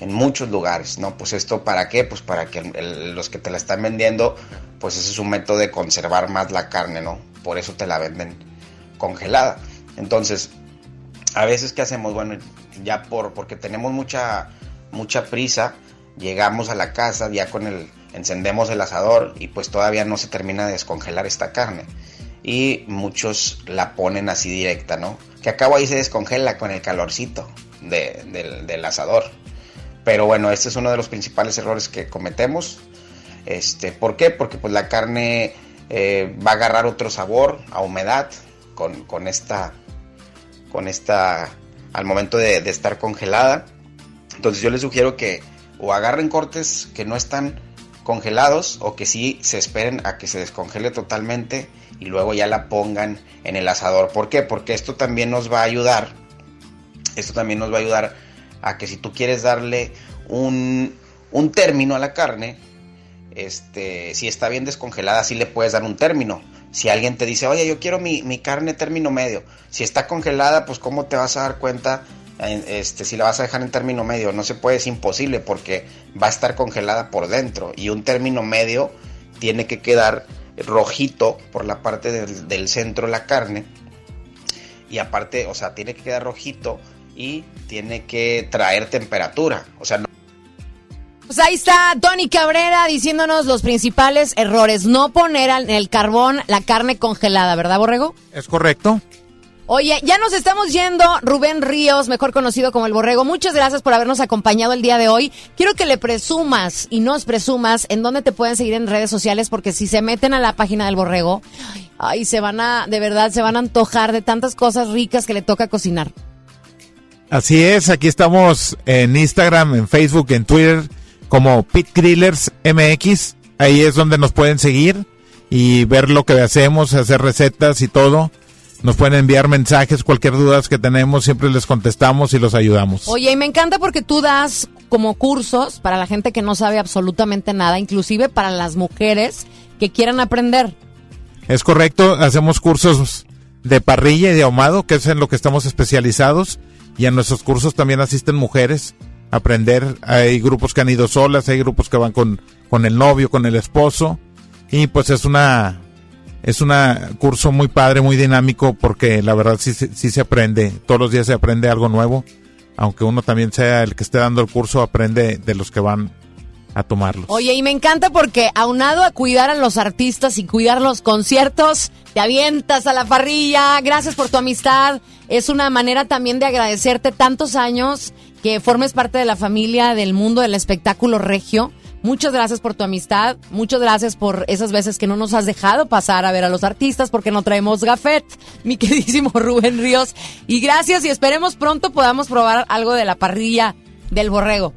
en muchos lugares, ¿no? Pues esto para qué? Pues para que los que te la están vendiendo, pues ese es un método de conservar más la carne, ¿no? Por eso te la venden congelada. Entonces, a veces ¿qué hacemos? Bueno, ya por porque tenemos mucha mucha prisa, llegamos a la casa ya con el encendemos el asador y pues todavía no se termina de descongelar esta carne. Y muchos la ponen así directa, ¿no? Que acabo ahí se descongela con el calorcito de, del, del asador. Pero bueno, este es uno de los principales errores que cometemos. Este, ¿Por qué? Porque pues la carne eh, va a agarrar otro sabor a humedad con, con, esta, con esta, al momento de, de, estar congelada. Entonces yo les sugiero que o agarren cortes que no están congelados o que sí se esperen a que se descongele totalmente y luego ya la pongan en el asador. ¿Por qué? Porque esto también nos va a ayudar, esto también nos va a ayudar a que si tú quieres darle un, un término a la carne, este, si está bien descongelada, sí le puedes dar un término. Si alguien te dice, oye, yo quiero mi, mi carne término medio, si está congelada, pues cómo te vas a dar cuenta este, si la vas a dejar en término medio. No se puede, es imposible porque va a estar congelada por dentro y un término medio tiene que quedar rojito por la parte del, del centro de la carne y aparte, o sea, tiene que quedar rojito y tiene que traer temperatura. O sea, no... Pues ahí está Tony Cabrera diciéndonos los principales errores. No poner en el carbón la carne congelada, ¿verdad, Borrego? Es correcto. Oye, ya nos estamos yendo. Rubén Ríos, mejor conocido como el Borrego, muchas gracias por habernos acompañado el día de hoy. Quiero que le presumas y nos presumas en dónde te pueden seguir en redes sociales, porque si se meten a la página del Borrego, ay, se van a, de verdad, se van a antojar de tantas cosas ricas que le toca cocinar. Así es, aquí estamos en Instagram, en Facebook, en Twitter, como Pit Grillers MX. Ahí es donde nos pueden seguir y ver lo que hacemos, hacer recetas y todo. Nos pueden enviar mensajes, cualquier duda que tenemos, siempre les contestamos y los ayudamos. Oye, y me encanta porque tú das como cursos para la gente que no sabe absolutamente nada, inclusive para las mujeres que quieran aprender. Es correcto, hacemos cursos de parrilla y de ahumado, que es en lo que estamos especializados, y en nuestros cursos también asisten mujeres aprender. Hay grupos que han ido solas, hay grupos que van con, con el novio, con el esposo. Y pues es una, es un curso muy padre, muy dinámico, porque la verdad sí, sí, se aprende. Todos los días se aprende algo nuevo. Aunque uno también sea el que esté dando el curso, aprende de los que van a tomarlos. Oye, y me encanta porque aunado a cuidar a los artistas y cuidar los conciertos, te avientas a la parrilla. Gracias por tu amistad. Es una manera también de agradecerte tantos años que formes parte de la familia del mundo del espectáculo regio. Muchas gracias por tu amistad, muchas gracias por esas veces que no nos has dejado pasar a ver a los artistas porque no traemos gafet, mi queridísimo Rubén Ríos. Y gracias y esperemos pronto podamos probar algo de la parrilla del borrego.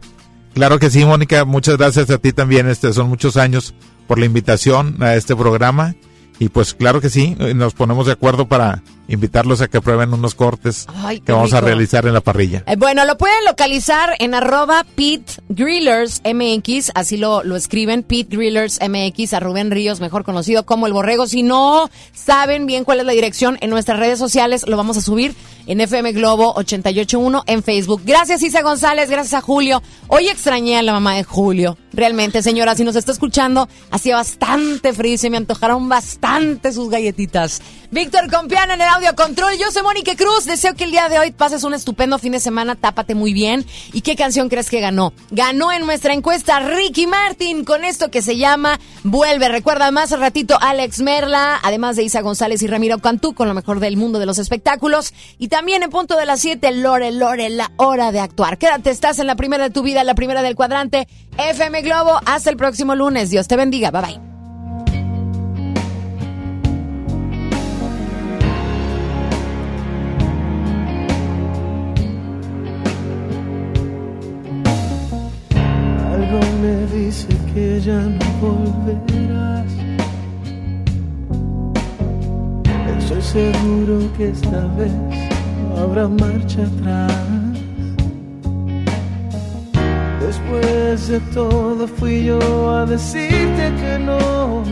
Claro que sí, Mónica, muchas gracias a ti también. Este son muchos años por la invitación a este programa y pues claro que sí, nos ponemos de acuerdo para invitarlos a que prueben unos cortes Ay, que vamos a realizar en la parrilla. Eh, bueno, lo pueden localizar en arroba Pete Grillers MX, así lo, lo escriben, Pete Grillers MX, a Rubén Ríos, mejor conocido como El Borrego. Si no saben bien cuál es la dirección en nuestras redes sociales, lo vamos a subir en FM Globo 881 en Facebook. Gracias Isa González, gracias a Julio. Hoy extrañé a la mamá de Julio. Realmente, señora, si nos está escuchando, hacía bastante frío y se me antojaron bastante sus galletitas. Víctor Compiana en el audio control. Yo soy Mónica Cruz. Deseo que el día de hoy pases un estupendo fin de semana. Tápate muy bien. ¿Y qué canción crees que ganó? Ganó en nuestra encuesta Ricky Martin con esto que se llama Vuelve. Recuerda más al ratito Alex Merla, además de Isa González y Ramiro Cantú con lo mejor del mundo de los espectáculos. Y también en punto de las 7, Lore, Lore, la hora de actuar. Quédate, estás en la primera de tu vida, la primera del cuadrante. FM Globo. Hasta el próximo lunes. Dios te bendiga. Bye bye. Que ya no volverás. Estoy seguro que esta vez no habrá marcha atrás. Después de todo fui yo a decirte que no.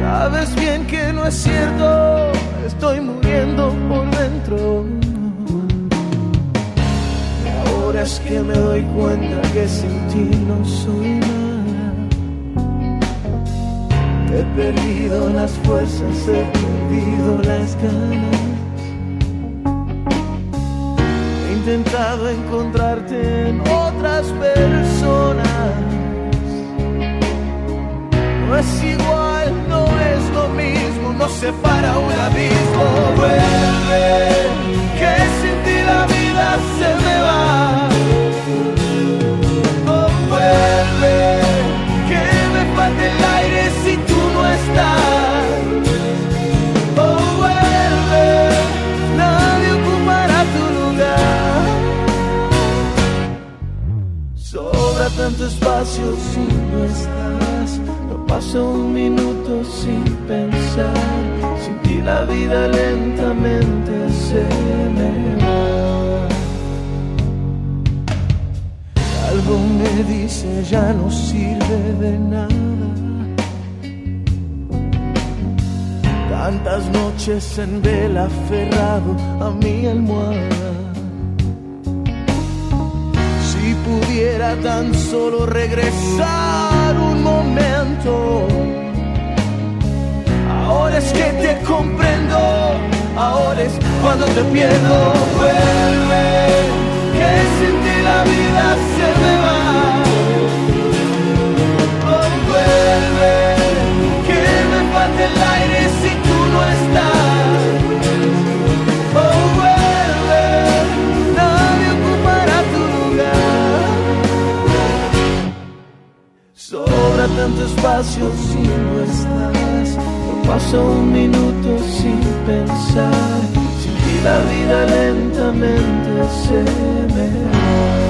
Sabes bien que no es cierto, estoy muriendo por dentro. Ahora es que me doy cuenta que sin ti no soy nada. He perdido las fuerzas, he perdido las ganas. He intentado encontrarte en otras personas. No es igual, no es lo mismo, nos separa un abismo. Vuelve, que sin ti la vida se me va. Oh, vuelve, que me falta el aire si tú no estás. Oh, vuelve, nadie ocupará tu lugar. Sobra tanto espacio si no estás. No paso un minuto sin pensar. Sin ti la vida lentamente ya no sirve de nada. Tantas noches en vela aferrado a mi almohada. Si pudiera tan solo regresar un momento. Ahora es que te comprendo, ahora es cuando te pierdo. Vuelve, que sin ti la vida se me va. Tanto espacio si no estás. No paso un minuto sin pensar. Sin ti la vida lentamente se me va.